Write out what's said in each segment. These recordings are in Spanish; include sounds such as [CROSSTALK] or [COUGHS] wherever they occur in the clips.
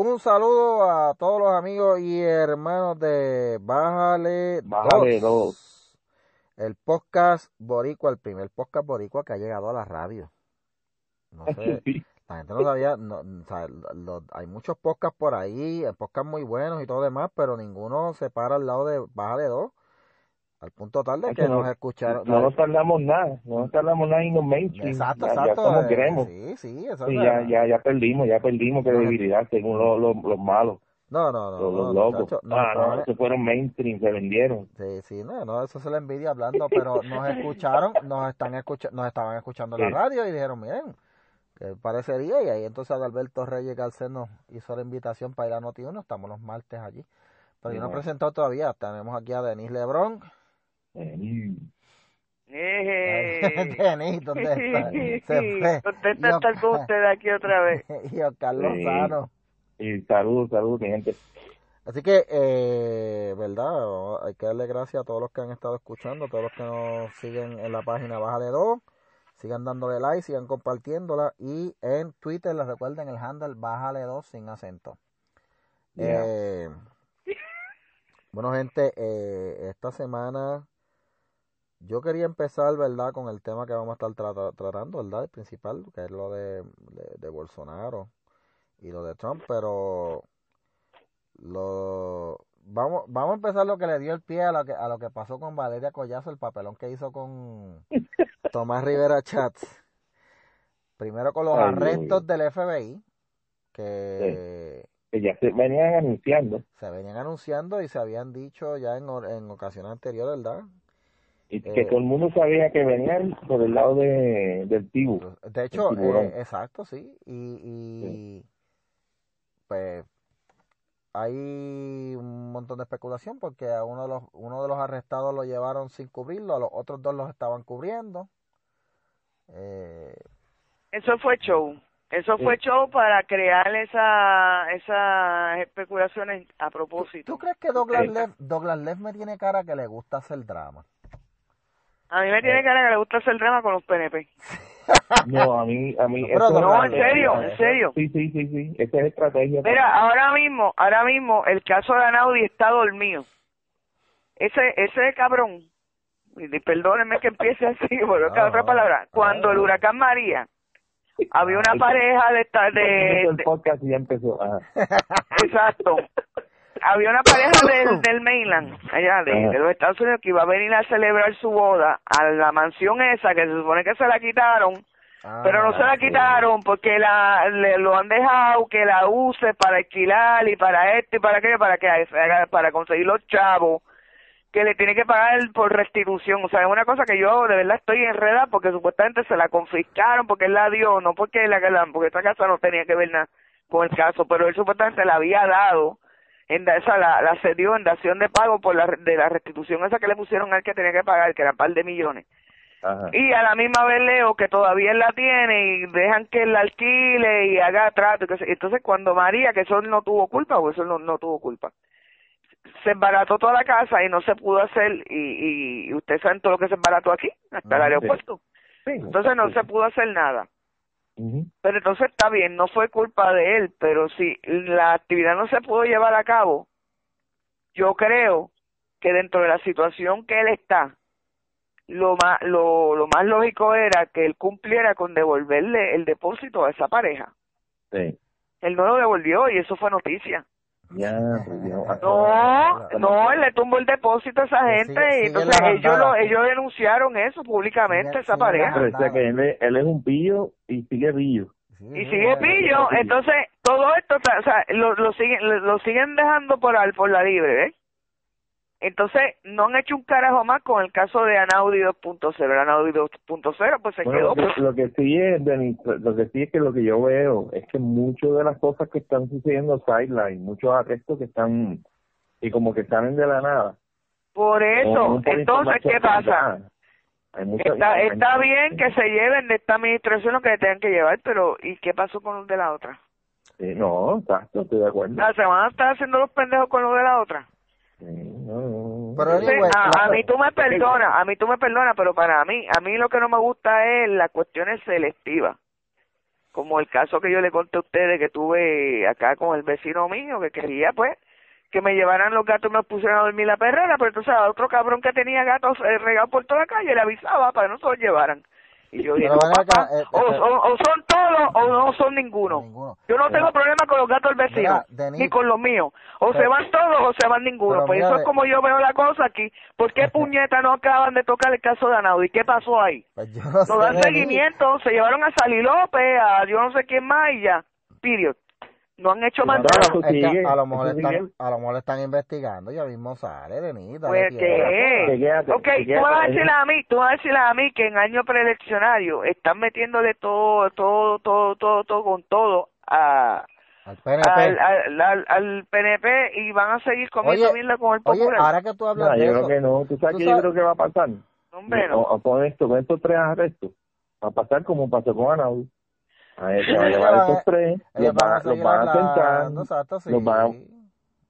Un saludo a todos los amigos y hermanos de Bájale, Bájale dos. El podcast boricua, el primer podcast boricua que ha llegado a la radio. No sé, [LAUGHS] la gente no sabía, no, o sea, lo- hay muchos podcasts por ahí, podcasts muy buenos y todo demás, pero ninguno se para al lado de Bájale dos. Al punto tal de que no- nos escucharon. No nos tardamos nada, no nos tardamos nada en los mainstream. Exacto, ya, exacto. ya somos eh, gremos. Sí, sí, es ya, ya, ya perdimos, ya perdimos credibilidad según los, los, los malos, No, no, no. los, no, los locos. muchacho, no, ah, no, no, se fueron mainstream, se vendieron. Sí, sí, no, no, eso se la envidia hablando, pero nos escucharon, nos están escucha, nos estaban escuchando en la Sí. radio y dijeron, miren, que parecería, y ahí entonces Adalberto Reyes Garcés nos hizo la invitación para ir a Noti1, estamos los martes allí. Pero yo no he presentado todavía, tenemos aquí a Denis Lebrón. Denis, ¿dónde [LAUGHS] está? Se. Contenta estar con usted aquí otra vez. [LAUGHS] y Oscar Sí. Lozano. y saludos, saludos, mi gente. Así que, eh, ¿verdad? Hay que darle gracias a todos los que han estado escuchando, a todos los que nos siguen en la página Baja de Dos. Sigan dándole like, sigan compartiéndola. Y en Twitter, les recuerden el handle Bájale 2 sin acento. Yeah. Eh, bueno, gente, eh, esta semana yo quería empezar, ¿verdad? Con el tema que vamos a estar trata- tratando, ¿verdad? El principal, que es lo de, de, de Bolsonaro y lo de Trump, pero lo vamos vamos a empezar lo que le dio el pie a lo que a lo que pasó con Valeria Collazo, el papelón que hizo con [LAUGHS] Tomás Rivera Chats. Primero con los Ay, arrestos del FBI que Que ya se venían anunciando se venían anunciando y se habían dicho ya en, en ocasiones anteriores, ¿verdad? Y que Eh. todo el mundo sabía que venían por el lado de, del tibu. De hecho, tiburón. eh, exacto, sí. Y, y pues hay un montón de especulación porque a uno de los uno de los arrestados lo llevaron sin cubrirlo, a los otros dos los estaban cubriendo. Eh, Eso fue show. Eso Sí. fue show para crear esa esas especulaciones a propósito. ¿Tú crees que Douglas Sí. Leff, Douglas Leff me tiene cara que le gusta hacer drama? A mí me tiene cara que le gusta hacer drama con los PNP. [LAUGHS] No, a mí, a mí. Pero No, Douglas en serio, eh, en serio. Sí, sí, sí, sí. Esa es estrategia. Mira, ahora mismo, ahora mismo el caso de Anaudi está dormido. Ese ese cabrón, perdónenme que empiece así, [LAUGHS] por No, otra no. palabra, cuando el huracán María había una pareja de esta- de, el de- podcast ya empezó. Ajá. exacto. Había una pareja del, [COUGHS] del mainland, allá de, los Estados Unidos, que iba a venir a celebrar su boda a la mansión esa, que se supone que se la quitaron, pero no se la Ah, quitaron porque la le- lo han dejado que la use para alquilar y para esto y para aquello, para que para conseguir los chavos que le tiene que pagar por restitución. O sea, es una cosa que yo de verdad estoy enredada porque supuestamente se la confiscaron porque él la dio, no porque la la- porque esta casa no tenía que ver nada con el caso, pero él supuestamente la había dado en da- esa la, la cedió en dación de pago por la de la restitución esa que le pusieron al que tenía que pagar, que era un par de millones. Ajá. Y a la misma vez leo que todavía él la tiene y dejan que él la alquile y haga trato. y que se- Entonces cuando María, que eso no tuvo culpa, o eso no, no tuvo culpa, se embarató toda la casa y no se pudo hacer, y, y, ustedes saben todo lo que se embarató aquí, hasta el aeropuerto. Sí, Entonces no se pudo hacer nada. Pero entonces está bien, no fue culpa de él, pero si la actividad no se pudo llevar a cabo, yo creo que dentro de la situación que él está, lo más, lo, lo más lógico era que él cumpliera con devolverle el depósito a esa pareja. Sí. Él no lo devolvió y eso fue noticia. Ya, pues. No, no, él le tumbó el depósito a esa gente sigue- y entonces ellos lo, ellos denunciaron eso públicamente, Sigue- esa sigue pareja. Pero o sea que él es, él es un pillo y sigue pillo. Sí, y sigue bueno, pillo, entonces todo esto, o sea, lo, lo siguen lo, lo siguen dejando por al por la libre, ¿ves? Entonces, no han hecho un carajo más con el caso de Anaudi 2.0. El Anaudi 2.0 pues se Bueno, quedó lo, pues, que, lo que sí es, Denis, lo que sí es que lo que yo veo es que muchas de las cosas que están sucediendo sideline, muchos arrestos que están y como que salen de la nada. por eso. no Entonces, ¿qué pasa? mucha- Está, bien que se lleven de esta administración lo que tengan que llevar, pero ¿y qué pasó con los de la otra? Sí, no, exacto, estoy de acuerdo. La semana está haciendo los pendejos con los de la otra. Pero Entonces, anyway, a, a mí tú me perdonas, a mí tú me perdonas, pero para mí, a mí lo que no me gusta es las cuestiones selectivas. como el caso que yo le conté a ustedes que tuve acá con el vecino mío que quería pues que me llevaran los gatos y me pusieran a dormir la perrera, pero entonces a otro cabrón que tenía gatos eh, regados por toda la calle le avisaba para que no se los llevaran. Y yo dije, Pero ven acá, papá, eh, o, eh, o- o son todos o no son ninguno. Ninguno. Yo no Pero- tengo problema con los gatos del vecino, Mira, ni con los míos. O pero- se van todos o se van ninguno. Pues mira, eso es como yo veo la cosa aquí. ¿Por qué [LAUGHS] puñeta no acaban de tocar el caso de Anaudi? ¿Qué pasó ahí? Pues no sé, dan seguimiento, se llevaron a Sally López, a yo no sé quién más y ya. Period. No han hecho más nada. que a lo mejor están, a lo mejor están investigando, ya mismo sale, Denis. dale Pues que, ok, tú vas a decirle a mí, tú vas a decirle a mí que en año preeleccionario están metiéndole todo, todo, todo, todo, todo con todo a, Al PNP. al, al, al, al PNP y van a seguir comiendo Oye, mierda con el Oye, popular. ahora que tú hablas No, de yo eso, creo que no. ¿Tú sabes tú qué yo sabes- creo que va a pasar? Hombre, no. O- o con esto, con estos tres arrestos, va a pasar como pasó con Anaudi. A él [LAUGHS] va a llevar a- estos tres, los van a los van a sentar, hablando, exacto, sí. los van,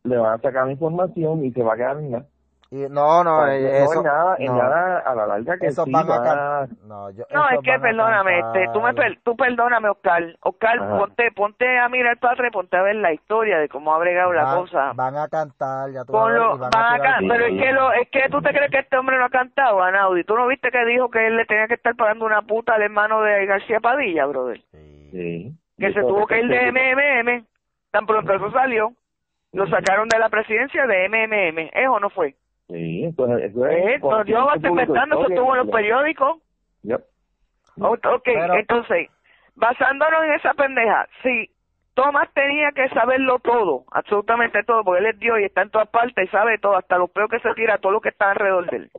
le van a sacar la información y se va a quedar en nada. Y, no, no, No, eh, eso, en nada, en no. nada a la larga que Esos sí van a can- No, yo, No, es esos que a perdóname, este, tú me per- tú perdóname, Oscar. Oscar, Ajá. ponte, ponte a mirar para atrás, ponte a ver la historia de cómo ha bregado la cosa. Van a cantar, ya tú a ver, van van a a can- pero es que lo, es que tú te crees que este hombre no ha cantado, Anaudi. ¿Tú no viste que dijo que él le tenía que estar pagando una puta al hermano de García Padilla, brother? Sí. Sí. Que se tuvo que ir de MMM, tan pronto eso salió, lo sacaron de la presidencia de MMM, ¿eso no fue? Sí, entonces eso Eh, no, yo estoy inventando, eso estuvo en los periódicos. Yep. Ok, Pero- entonces, basándonos en esa pendeja, sí, Tomás tenía que saberlo todo, absolutamente todo, porque él es Dios y está en todas partes y sabe todo, hasta los peos que se tira, todo lo que está alrededor de él.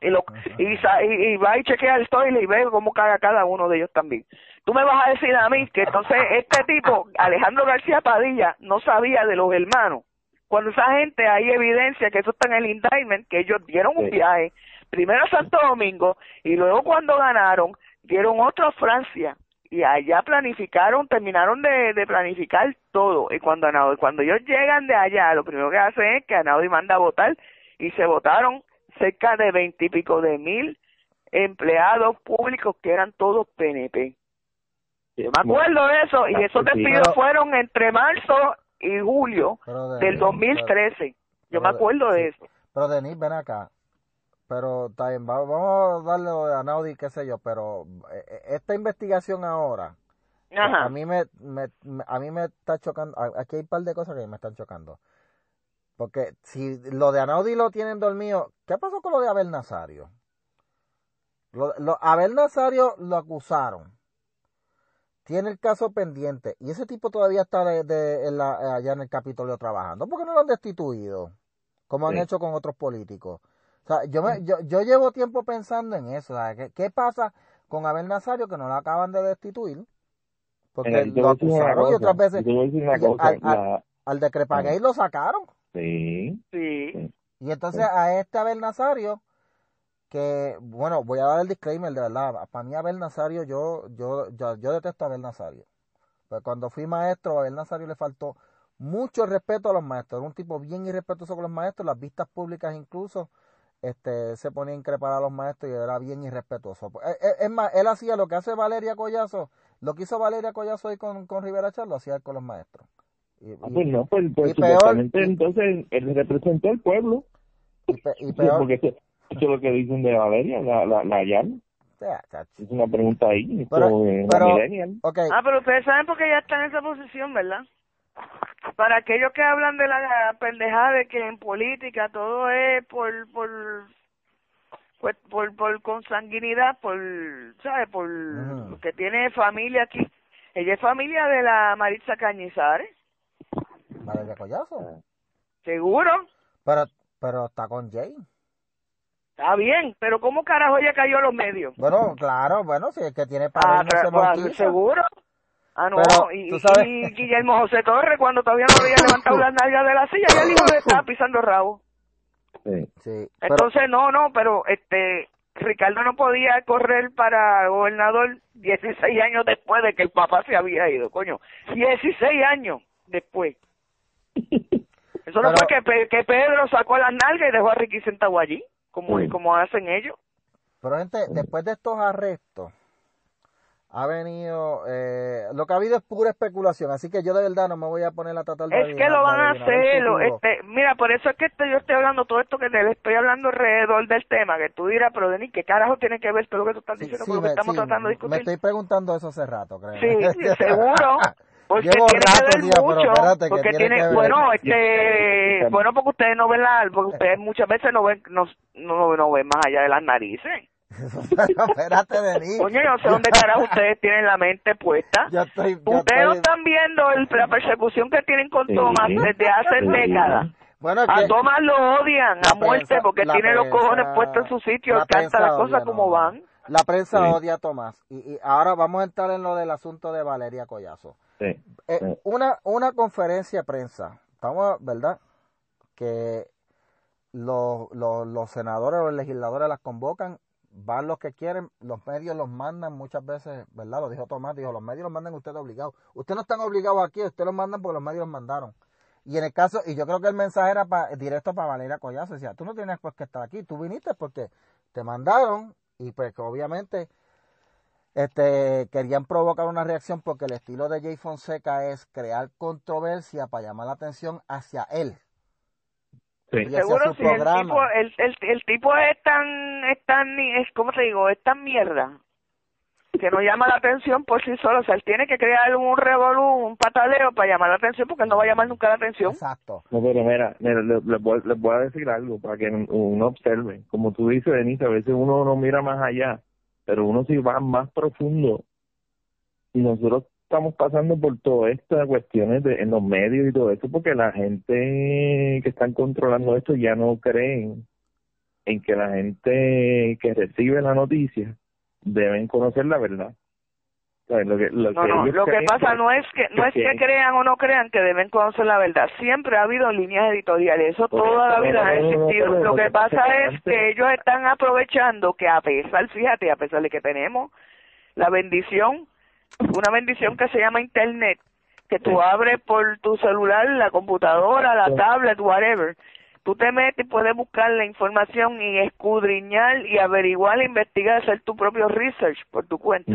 Y, lo, y, y, y va y chequea el toilet y ve cómo caga cada uno de ellos también. Tú me vas a decir a mí que entonces este tipo, Alejandro García Padilla, no sabía de los hermanos. Cuando esa gente hay evidencia que eso está en el indictment, que ellos dieron un viaje, primero a Santo Domingo y luego cuando ganaron, dieron otro a Francia y allá planificaron, terminaron de, de planificar todo. Y cuando cuando ellos llegan de allá, lo primero que hacen es que Anaudi manda a votar y se votaron cerca de veintipico de mil empleados públicos que eran todos PNP. Yo me acuerdo de eso y esos Sí, despidos pero- fueron entre marzo y julio Pero de- del 2013. Yo me pero acuerdo de eso. Pero Denis, ven acá. Pero está bien, va- vamos a darle lo de Anaudi, qué sé yo, pero eh, eh, esta investigación ahora, Ajá. a mí me, a mí me está chocando, a- aquí hay un par de cosas que me están chocando. Porque si lo de Anaudi lo tienen dormido, ¿qué pasó con lo de Abel Nazario? Lo, lo- Abel Nazario lo acusaron. Tiene el caso pendiente. Y ese tipo todavía está de, de- en la- allá en el Capitolio trabajando. ¿Por qué no lo han destituido? Como han Sí. hecho con otros políticos. O sea, yo, me, yo, yo llevo tiempo pensando en eso. ¿Qué, qué pasa con Abel Nazario que no lo acaban de destituir? Porque te lo acusaron y otras veces cosa, al- al- la- al de Crepagay lo sacaron. sí, Sí. Y entonces a este Abel Nazario, que, bueno, voy a dar el disclaimer de verdad. Para mí Abel Nazario, yo, yo, yo, yo detesto a Abel Nazario. Pues cuando fui maestro, a Abel Nazario le faltó mucho respeto a los maestros. Era un tipo bien irrespetuoso con los maestros, las vistas públicas incluso. Este, se ponía a increpar a los maestros y era bien irrespetuoso. Pues, Es, es- es más, él hacía lo que hace Valeria Collazo, lo que hizo Valeria Collazo ahí con, con Rivera Char, lo hacía él con los maestros. Y, Ah, pues no, pues, pues y peor- entonces él representó al pueblo. y pe- y Sí, peor, [LAUGHS] porque eso, eso es lo que dicen de Valeria, la, la, la Yan. Es una pregunta ahí, esto, Pero- eh, pero- la millennial. Ok, Ah, pero ustedes saben por qué ya está en esa posición, ¿verdad? Para aquellos que hablan de la pendejada de que en política todo es por por pues, por, por consanguinidad, por, ¿sabes? Por que tiene familia aquí. Ella es familia de la Maritza Cañizares, Valeria Collazo. seguro. Pero, pero está con Jay. Está bien, pero ¿cómo carajo ella cayó a los medios? Bueno, claro, bueno, si es que tiene Ah, padre no se pues, seguro. Ah, no, Pero, y, tú sabes- y Guillermo José Torres, cuando todavía no había levantado las nalgas de la silla, ya dijo que [LAUGHS] estaba pisando rabo. Sí. Sí, pero, Entonces, no, no, pero este Ricardo no podía correr para gobernador 16 años después de que el papá se había ido, coño. 16 años después. [LAUGHS] Eso no Pero- fue que, que Pedro sacó las nalgas y dejó a Ricky sentado allí, como, Sí. como hacen ellos. pero gente, después de estos arrestos, ha venido, eh, lo que ha habido es pura especulación, así que yo de verdad no me voy a poner a tratar de Es que lo van a hacer, lo- este, mira, por eso es que te- yo estoy hablando todo esto que te le estoy hablando alrededor del tema, que tú dirás, pero Denis, ¿qué carajo tiene que ver todo lo que tú estás Sí, diciendo sí, con lo que me, estamos sí, tratando de me discutir? estoy preguntando eso hace rato, creo. Sí, sí, seguro. [LAUGHS] Porque Llevo tiene rato, que ver pero mucho. espérate, que porque tiene tiene, que ver. bueno, este, [LAUGHS] bueno, porque ustedes no ven la, porque ustedes [LAUGHS] muchas veces no ven, no, no, no ven más allá de las narices. Pero espérate, Denis. Coño, yo no sé dónde carajo [LAUGHS] ustedes tienen la mente puesta. Yo estoy, yo Ustedes no estoy- están viendo el- la persecución que tienen con Sí, Thomas desde hace sí. décadas. Bueno, A Thomas lo odian a muerte prensa- porque tiene los prensa- cojones puestos en su sitio, y canta las cosas como no. van. La prensa Sí. odia a Tomás. Y, y ahora vamos a entrar en lo del asunto de Valeria Collazo. Sí. Eh, una, una conferencia de prensa, estamos, ¿verdad? Que los, los, los senadores o los legisladores las convocan, van los que quieren, los medios los mandan muchas veces, ¿verdad? Lo dijo Tomás, dijo, los medios los mandan ustedes obligados. Ustedes no están obligados aquí, ustedes los mandan porque los medios los mandaron. Y en el caso, y yo creo que el mensaje era pa- directo para Valeria Collazo, decía, tú no tienes pues que estar aquí, tú viniste porque te mandaron y pues que obviamente este querían provocar una reacción porque el estilo de Jay Fonseca es crear controversia para llamar la atención hacia él. Sí. Seguro si el tipo, el, el, el tipo es tan, es tan, es, ¿cómo te digo? Es tan mierda que no llama la atención por sí solo. O sea, él tiene que crear un revolú, un pataleo para llamar la atención porque él no va a llamar nunca la atención. Exacto. No, pero mira, mira, le- les, voy, les voy a decir algo para que uno observe. Como tú dices, Denise, a veces uno no mira más allá, pero uno sí va más profundo. Y nosotros estamos pasando por todas estas cuestiones de, en los medios y todo eso, porque la gente que están controlando esto ya no creen en que la gente que recibe la noticia deben conocer la verdad. Lo que, lo No, que no, lo que pasa no es que no es que crean o no crean que deben conocer la verdad. Siempre ha habido líneas editoriales, eso toda la vida ha no, no, existido. Lo lo que pasa es que es antes- que ellos están aprovechando que a pesar, fíjate, a pesar de que tenemos la bendición, una bendición que se llama internet, que tú abres por tu celular, la computadora, la tablet, whatever. Tú te metes y puedes buscar la información y escudriñar y averiguar, investigar, hacer tu propio research por tu cuenta.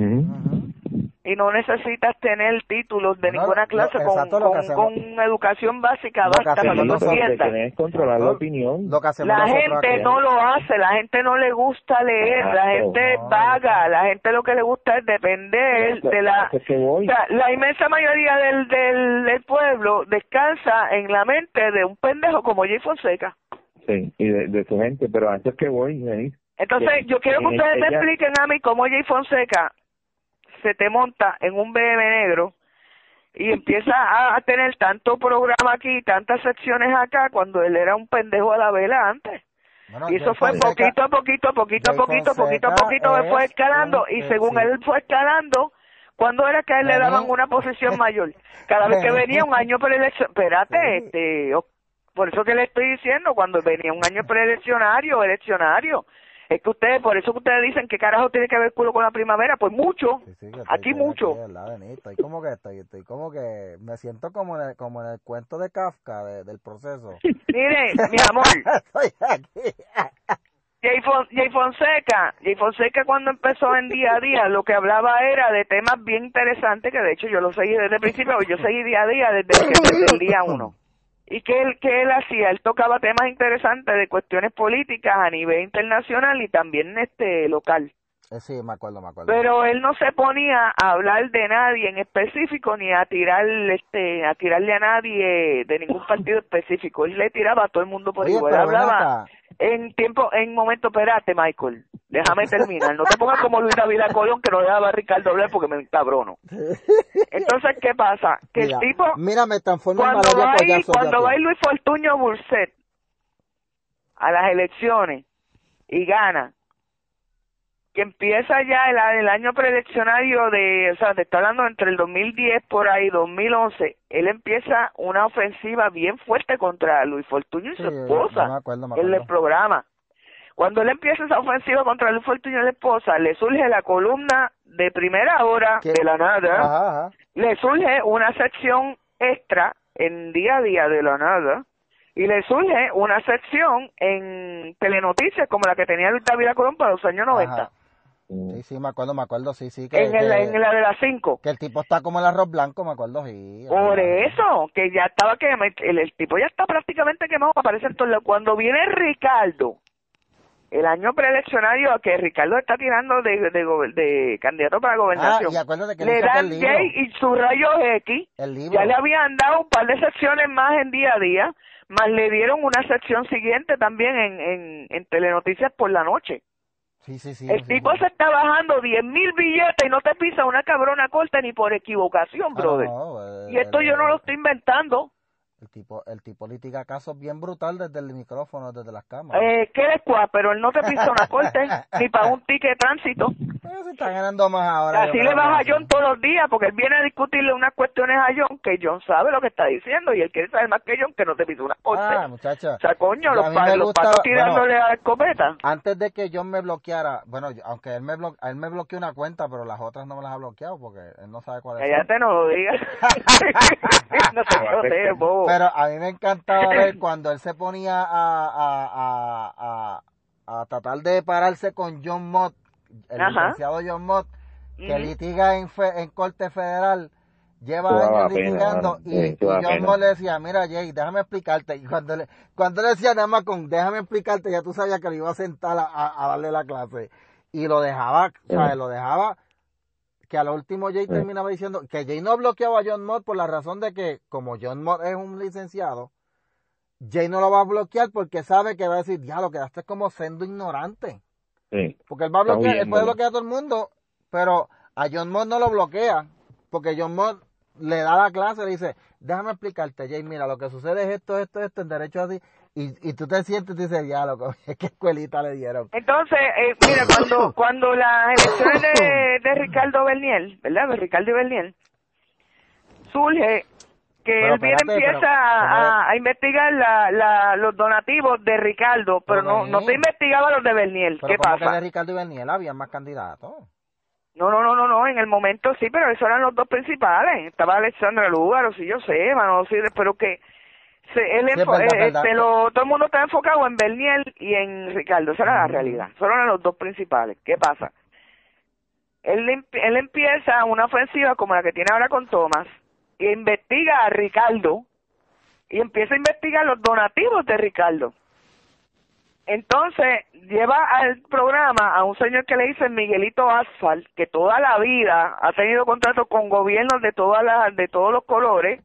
Y no necesitas tener títulos de No, ninguna clase con, exacto, que con, hacemos- con educación básica Lo que basta hacemos para que nosotros, que es controlar la opinión. Lo que La gente aquí. no lo hace, la gente no le gusta leer, la gente No, vaga, la gente lo que le gusta es depender de la... Que O sea, la inmensa mayoría del, del, del pueblo descansa en la mente de un pendejo como Jay Fonseca. Sí, y de, de su gente, pero a eso es que voy, Denise. Entonces, yo quiero que ustedes me expliquen a mí cómo Jay Fonseca se te monta en un BM negro y empieza a, tener tanto programa aquí, tantas secciones acá, cuando él era un pendejo a la vela antes. Bueno, Y eso fue Fonseca- poquito a poquito, poquito a poquito, poquito a poquito, él fue es escalando un- y según sí. él fue escalando, cuando era que a él le daban una posición [LAUGHS] mayor? Cada vez que venía un año preelección, espérate, este, o- por eso que le estoy diciendo, cuando venía un año preeleccionario, eleccionario, es que ustedes, por eso que ustedes dicen que carajo tiene que ver culo con la primabera, pues mucho, Sí, sí, aquí mucho. aquí, ¿verdad, Denis? Estoy como que estoy, estoy como que me siento como en el, como en el cuento de Kafka de- del proceso. [LAUGHS] Mire, mi amor, [LAUGHS] estoy aquí. Jay, Fon- Jay Fonseca, Jay Fonseca cuando empezó en día a día lo que hablaba era de temas bien interesantes que de hecho yo lo seguí desde el principio, yo seguí día a día desde, desde el día uno. Y que él, que él hacía, él tocaba temas interesantes de cuestiones políticas a nivel internacional y también este local. Eh, sí, me acuerdo, me acuerdo. Pero él no se ponía a hablar de nadie en específico ni a tirar este a tirarle a nadie de ningún partido específico. Él le tiraba a todo el mundo por Oye, igual. Hablaba en tiempo, en momento, espérate, Michael. Déjame terminar. No te pongas como Luis David Colón que no dejaba a Ricardo hablar porque me encabrono. Entonces, ¿qué pasa? Que mira, el tipo, mira, me transformo cuando va, Collazo. cuando va Luis Fortuño Burset a las elecciones y gana, que empieza ya el, el año preeleccionario de, o sea, te está hablando entre el 2010 por ahí, 2011, él empieza una ofensiva bien fuerte contra Luis Fortuño y Sí, su esposa me acuerdo, me en el acuerdo. programa. Cuando él empieza esa ofensiva contra Luis Fortuño y la esposa, le surge la columna de primera hora ¿Qué? de la nada, Ajá, ajá. le surge una sección extra en día a día de la nada y le surge una sección en telenoticias como la que tenía Luis David Colón para los años 90. Ajá. Sí, sí, me acuerdo, me acuerdo, sí, sí. Que, en, el, que- en la de las 5. que el tipo está como el arroz blanco, me acuerdo, sí. Por eso, que ya estaba que el, el tipo ya está prácticamente quemado, aparece en todos lados. Cuando viene Ricardo, el año preeleccionario a que Ricardo está tirando de, de, de candidato para Ah, gobernación, y que le dan libro. J y su rayo X, El libro. ya le habían dado un par de secciones más en día a día, más le dieron una sección siguiente también en, en, en Telenoticias por la noche. Sí, sí, sí. El tipo se está bajando 10 mil billetes y no te pisa una cabrona corta ni por equivocación, Ah, brother. no, eh, Y esto el- yo no lo estoy inventando. El tipo, el tipo litiga casos bien brutal desde el micrófono, desde las cámaras. Eh, eres cuá, pero él no te pisa una corte ni para un ticket de tránsito. Pero se está ganando más ahora. Así le vas a John sí. todos los días porque él viene a discutirle unas cuestiones a John que John sabe lo que está diciendo y él quiere saber más que John que no te pisa una corte. Ah, muchacha. o sea, coño, los, pa- me los gusta- patos bueno, tirándole a la escopeta. Antes de que John me bloqueara, bueno, aunque él me, blo, él me bloqueó una cuenta, pero las otras no me las ha bloqueado porque él no sabe cuáles son. Cállate, no lo digas. [LAUGHS] no te bobo. Pero a mí me encantaba ver [LAUGHS] cuando él se ponía a, a, a, a, a tratar de pararse con John Mott, el Ajá. licenciado John Mott, que litiga en, fe- en corte federal, lleva años pena, litigando y, Sí, y John. Mott le decía, mira Jay, déjame explicarte. Y cuando le, cuando le decía nada más con déjame explicarte, ya tú sabías que lo iba a sentar a, a- a darle la clase. Y lo dejaba. Lo dejaba que a lo último Jay Sí. terminaba diciendo que Jay no bloqueaba a John Mott por la razón de que como John Mott es un licenciado, Jay no lo va a bloquear porque sabe que va a decir, ya lo quedaste como siendo ignorante. Sí. Porque él va a bloquear, él puede bloquear a todo el mundo, pero a John Mott no lo bloquea, porque John Mott le da la clase, le dice, déjame explicarte, Jay, mira, lo que sucede es esto, esto, esto, en derecho así, y, y tú te sientes y dices, ya, loco, [LAUGHS] ¿qué escuelita le dieron? Entonces, eh, mira, cuando [COUGHS] cuando las elecciones [COUGHS] de, de Ricardo Berniel, ¿verdad? De Ricardo y Berniel, surge que Pero él viene espérate, empieza pero- a, a investigar la, la, los donativos de Ricardo, pero Pero no, no te investigaba los de Berniel. ¿Qué que pasa? de Ricardo y Berniel había más candidatos. No, no, no, no, no, en el momento sí, pero esos eran los dos principales. Estaba Alexandra Lúgaro, sí, yo sé, Manolo Siles, pero que se, él Sí, es enfo- verdad, eh, verdad. lo- todo el mundo está enfocado en Berniel y en Ricardo, esa era la realidad. Esos eran los dos principales. ¿Qué pasa? Él, él empieza una ofensiva como la que tiene ahora con Thomas investiga a Ricardo y empieza a investigar los donativos de Ricardo. Entonces lleva al programa a un señor que le dicen Miguelito Asfalt, que toda la vida ha tenido contrato con gobiernos de todas las, de todos los colores,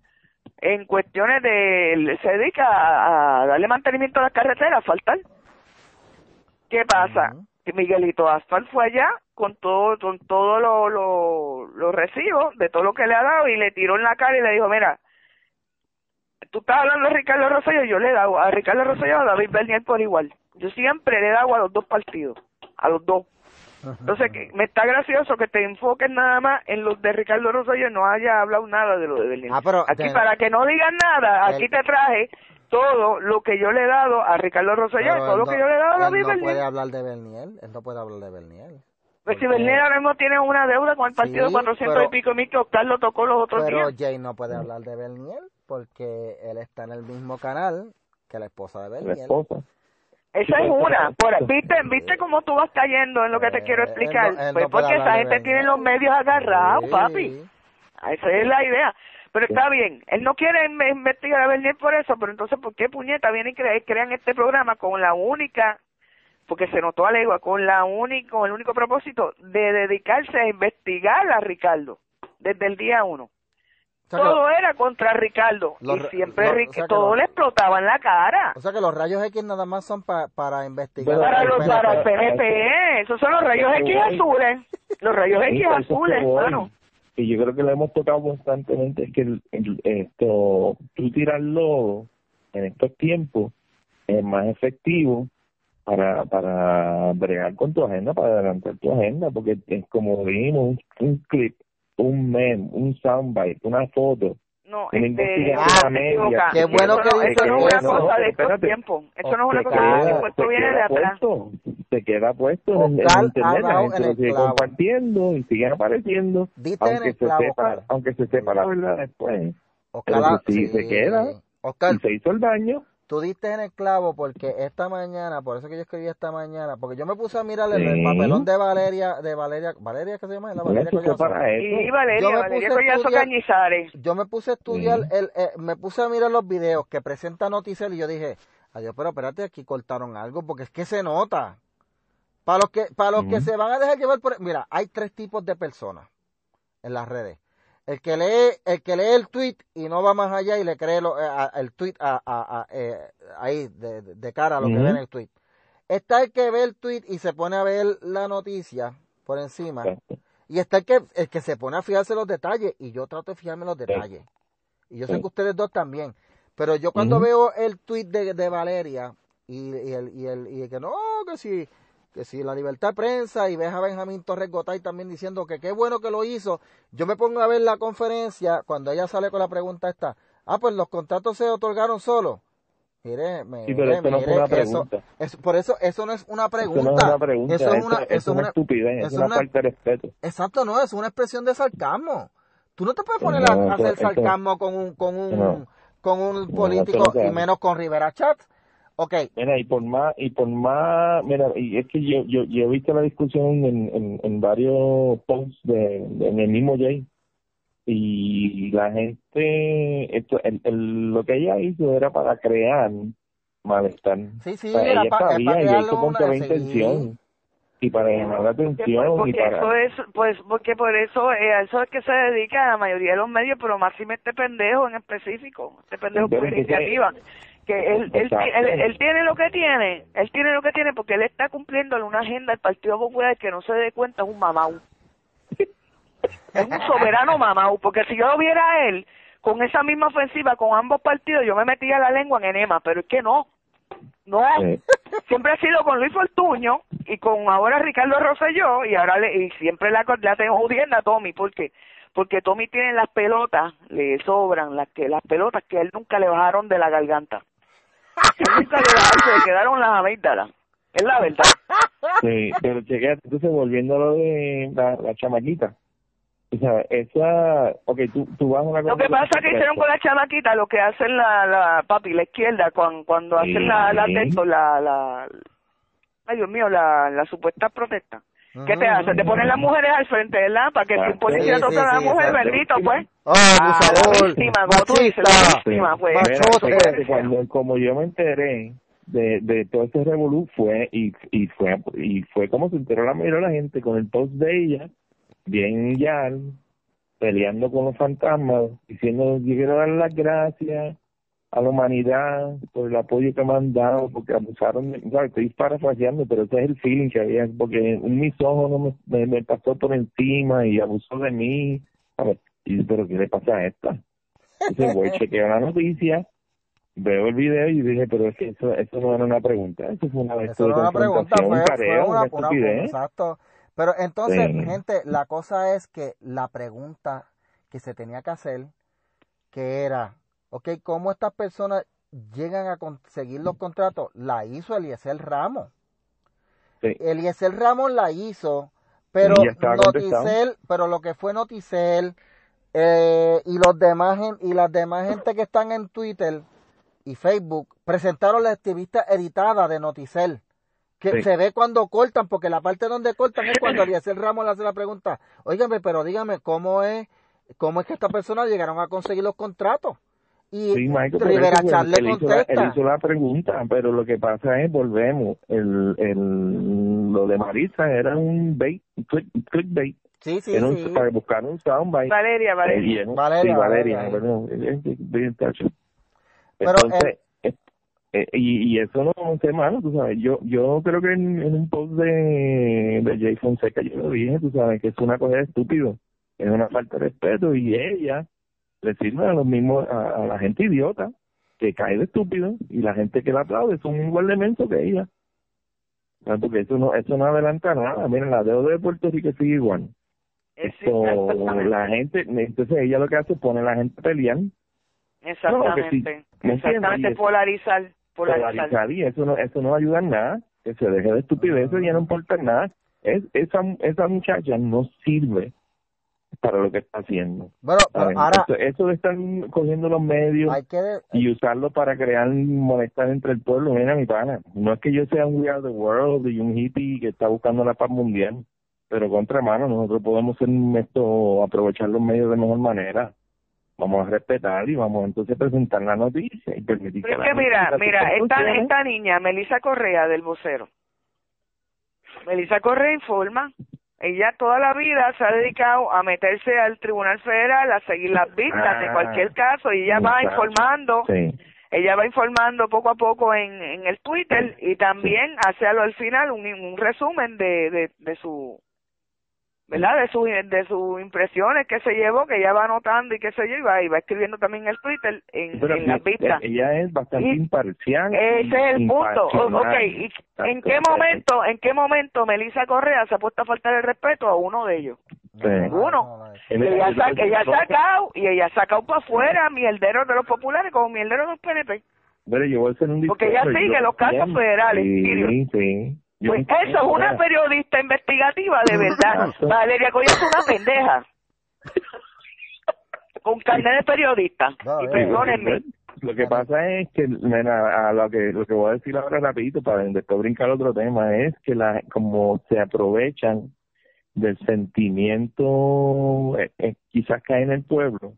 en cuestiones de, se dedica a, darle mantenimiento a las carreteras, asfaltar. ¿Qué pasa? Miguelito Asfalt fue allá con todo, con todo lo, lo, los recibos de todo lo que le ha dado y le tiró en la cara y le dijo, mira, tú estás hablando de Ricardo Rosselló, yo le he dado a Ricardo Rosselló y a David Bernier por igual. Yo siempre le he dado a los dos partidos, a los dos. Entonces, que me está gracioso que te enfoques nada más en los de Ricardo Rosselló y no haya hablado nada de lo de Bernier. Ah, pero aquí, de- para que no digan nada, El- aquí te traje todo lo que yo le he dado a Ricardo Rosselló y Pero todo lo no- que yo le he dado a él David no Bernier. puede hablar de Berniel, él no puede hablar de Berniel. Pues si Bernier ahora mismo tiene una deuda con el partido Sí, de 400 pero- y pico mil que Oscar lo tocó los otros Pero días. Jay no puede hablar de Berniel porque él está en el mismo canal que la esposa de La esposa. Esa es una. Por, ¿Viste, ¿Viste cómo tú vas cayendo en lo que te Eh, quiero él explicar? no- él pues no porque esa gente tiene los medios agarrados, Sí. papi. Esa es la idea. Pero está bien, él no quiere in- investigar a Bernier por eso, pero entonces, ¿por qué puñeta vienen y cre- crean este programa con la única, porque se notó a legua, con la única, con el único propósito de dedicarse a investigar a Ricardo desde el día uno? O sea que- Todo era contra Ricardo Los y re- siempre lo- Ric- o sea que todo los- le explotaba en la cara. O sea que los rayos X nada más son pa- para investigar. Bueno, Para al los para el PNP, esos son los rayos X azules. Los rayos X azules, hermano. Y yo creo que lo hemos tocado constantemente, es que el, el- esto, tú tirarlo en estos tiempos es más efectivo para para bregar con tu agenda, para adelantar tu agenda, porque es como dijimos, un, un clip, un meme, un soundbite, una foto, No, Una este, ah, te media. Qué bueno Eso que no, dice eso no es una eso. cosa de estos tiempos. Eso no es una Te cosa de tiempos. Esto viene de atrás. se queda puesto en, internet, la gente en lo sigue clavo. compartiendo y sigue apareciendo, aunque se clavo, sepa, aunque se sepa la verdad después. Oscar, Pero que sí se queda. Oscar, y se hizo el daño, tú diste en el clavo porque esta mañana, por eso que yo escribí esta mañana, porque yo me puse a mirar el, Sí. el papelón de Valeria, de Valeria, Valeria ¿qué se llama? La Valeria Collazo. para eso. Y Yo Valeria, me Valeria puse a Collazo estudiar- Cañizares. Yo me puse a estudiar, Sí. el, eh, me puse a mirar los videos que presenta Noticel y yo dije, adiós, pero espérate, aquí cortaron algo porque es que se nota. Para los que, para los que se van a dejar llevar por, mira, hay tres tipos de personas en las redes. El que lee, el que lee el tweet y no va más allá y le cree lo- eh, a- el tweet a, a- eh, ahí de, de cara a lo que ve en el tweet. Está el que ve el tweet y se pone a ver la noticia por encima. Exacto. Y está el que, el que se pone a fijarse los detalles. Y yo trato de fijarme los detalles. Y yo sé que ustedes dos también. Pero yo cuando veo el tweet de, de Valeria y, y el, y, el, y el que no, que si, que si la libertad de prensa y ves a Benjamín Torres Gotay también diciendo que qué bueno que lo hizo, yo me pongo a ver la conferencia cuando ella sale con la pregunta esta, ah, pues los contratos se otorgaron solos. Mire, mire, Sí, pero esto no mire, eso, por eso eso no es una pregunta. Eso no es una pregunta, Eso es una, eso, eso es una estupidez, eso es una una- falta de respeto. Exacto, no, es una expresión de sarcasmo. Tú no te puedes poner a, hacer sarcasmo con un, con un, con un político y menos con Rivera Chat. Ok, Mira, y por más, y por más, mira, y es que yo, yo, yo he visto la discusión en, en, en varios posts de, de- en el mismo Jay, y la gente, esto, el, el- lo que ella hizo era para crear malestar. sí, sí, O sea, era ella pa- es sabía, para ella hizo con toda intención, y para llamar la Porque, atención, y porque eso para... es, pues, porque por eso, eh, a eso es que se dedica la mayoría de los medios, pero máximo este pendejo en específico, este pendejo por iniciativa, que él, él, él, él tiene lo que tiene, él tiene lo que tiene porque él está cumpliendo una agenda del Partido Popular que no se dé cuenta es un mamau. [LAUGHS] Es un soberano mamau, porque si yo lo viera a él con esa misma ofensiva con ambos partidos, yo me metía la lengua en enema, pero es que no. No, Sí. [LAUGHS] siempre ha sido con Luis Fortuño y con ahora Ricardo Rosselló y ahora le, y siempre la, la tengo jodiendo a Tommy, ¿por qué? Porque Tommy tiene las pelotas, le sobran las que las pelotas que él nunca le bajaron de la garganta. Nunca le se quedaron las amígdalas. Es la verdad. Sí, pero chequea, entonces volviendo a lo de la, la chamaquita. O sea, esa, ok, tú, tú vas a una Lo que pasa es que hicieron con la chamaquita lo que hacen la, la papi, la izquierda, cuando, cuando Sí. hacen la, la texto, la, la, ay Dios mío, la, la supuesta protesta. ¿Qué te hacen? Te ponen las mujeres al frente, ¿verdad? Para que si un Exacto. policía toca a la mujer, bendito, pues. Ah, abusador, la víctima, como tú dices, la víctima, pues. Cuando, como yo me enteré de, de todo este revolú fue y, y fue y fue como se enteró la mayoría de la gente con el post de ella bien ya peleando con los fantasmas diciendo yo quiero dar las gracias a la humanidad por el apoyo que me han dado porque abusaron de, ¿sabes? estoy parafraseando pero ese es el feeling que había porque un misógono me, me, me pasó por encima y abusó de mí ¿sabes? y pero qué le pasa a esta entonces voy [LAUGHS] chequeo la noticia veo el video y dije, pero es que eso, eso no era una pregunta, eso fue una Eso no es una pregunta, fue, un fue careo, una, una exacto. Pero entonces, Sí. gente, la cosa es que la pregunta que se tenía que hacer, que era, ok, ¿cómo estas personas llegan a conseguir los contratos? La hizo Eliezer Ramos. Sí. Eliezer Ramos la hizo, pero. Noticel, pero lo que fue Noticel eh, y los demás y las demás gente que están en Twitter y Facebook presentaron la activista editada de Noticel que Sí. se ve cuando cortan porque la parte donde cortan es cuando Eliezer Ramos le hace la pregunta óigame pero dígame cómo es cómo es que estas personas llegaron a conseguir los contratos y Sí, Michael, pero Rivera eso, le hizo la, él hizo la pregunta, pero lo que pasa es, volvemos, el, el, lo de Marisa era un bait, click, clickbait, sí sí era un, sí para buscar un soundbite. Valeria, Valeria. Valeria, sí, Valeria, Valeria. perdón. Pero, Entonces, eh, eh, y, y eso no es malo, tú sabes, yo yo creo que en, en un post de, de Jay Fonseca yo lo dije, tú sabes, que es una cosa de estúpido, es una falta de respeto y ella le sirve a los mismos, a, a la gente idiota, que cae de estúpido y la gente que la aplaude son igual de menso que ella. Ah, Porque eso no, eso no adelanta nada. Miren, la deuda de Puerto Rico sigue igual. Es- Esto, la gente, entonces ella lo que hace es pone a la gente a pelear, Exactamente. ¿me entiendes? Exactamente, eso- polarizar. Polarizar. polarizar y eso no, eso no ayuda en nada, que se deje de estupideces y ya no importa nada. Es, esa, esa muchacha no sirve para lo que está haciendo. Bueno, ahora eso, eso de estar cogiendo los medios hay que... y usarlo para crear molestar entre el pueblo, mira mi pana, no es que yo sea un We Are the World y un hippie que está buscando la paz mundial, pero contra mano nosotros podemos ser esto, aprovechar los medios de mejor manera. Vamos a respetar y vamos entonces a presentar la noticia y permitir Pero es la que mira, gente mira, esta, esta niña, Melissa Correa del vocero. Melissa Correa informa. Ella toda la vida se ha dedicado a meterse al Tribunal Federal, a seguir las vistas de Ah, cualquier caso y ella va informando, Sí. ella va informando poco a poco en, en el Twitter y también hace al al final un, un resumen de, de, de su ¿verdad? De sus de sus impresiones que se llevó, que ella va anotando y qué sé yo, y va, y va escribiendo también en el Twitter en, Pero en las sí, vistas. ella es bastante Y- imparcial. Ese es el punto. Ok, ¿y ¿en qué momento, en qué momento Melissa Correa se ha puesto a faltar el respeto a uno de ellos? Sí. Ninguno. Y ella, ha sacado, y ella ha sacado para afuera mierderos de los populares como mierderos de los PNP. Pero yo voy a hacer un Porque ella sigue yo los casos federales, Sí, sí. Pues eso es una periodista investigativa de [LAUGHS] verdad. Valeria Coya es una pendeja. [LAUGHS] Con carnet de periodista. No, y eh, perdónenme. Lo que pasa es que, a lo que lo que voy a decir ahora rapidito para después brincar otro tema es que la como se aprovechan del sentimiento, eh, eh, quizás cae en el pueblo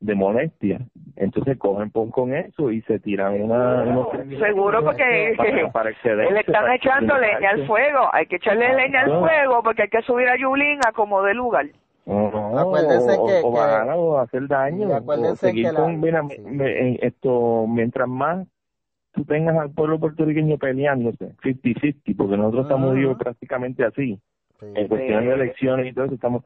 de molestia, entonces cogen pon con eso y se tiran una unos Seguro porque para, [LAUGHS] para le están echando leña al fuego. Hay que echarle leña al fuego porque hay que subir a Yulín a como de lugar. No, no, Acuérdense o, que- o que- bajar o hacer daño acuérdense o seguir que la- con mira, sí. me- en esto mientras más tú tengas al pueblo puertorriqueño peleándose 50-50 porque nosotros estamos Ajá. digo, prácticamente así Sí. en cuestiones de elecciones y todo eso estamos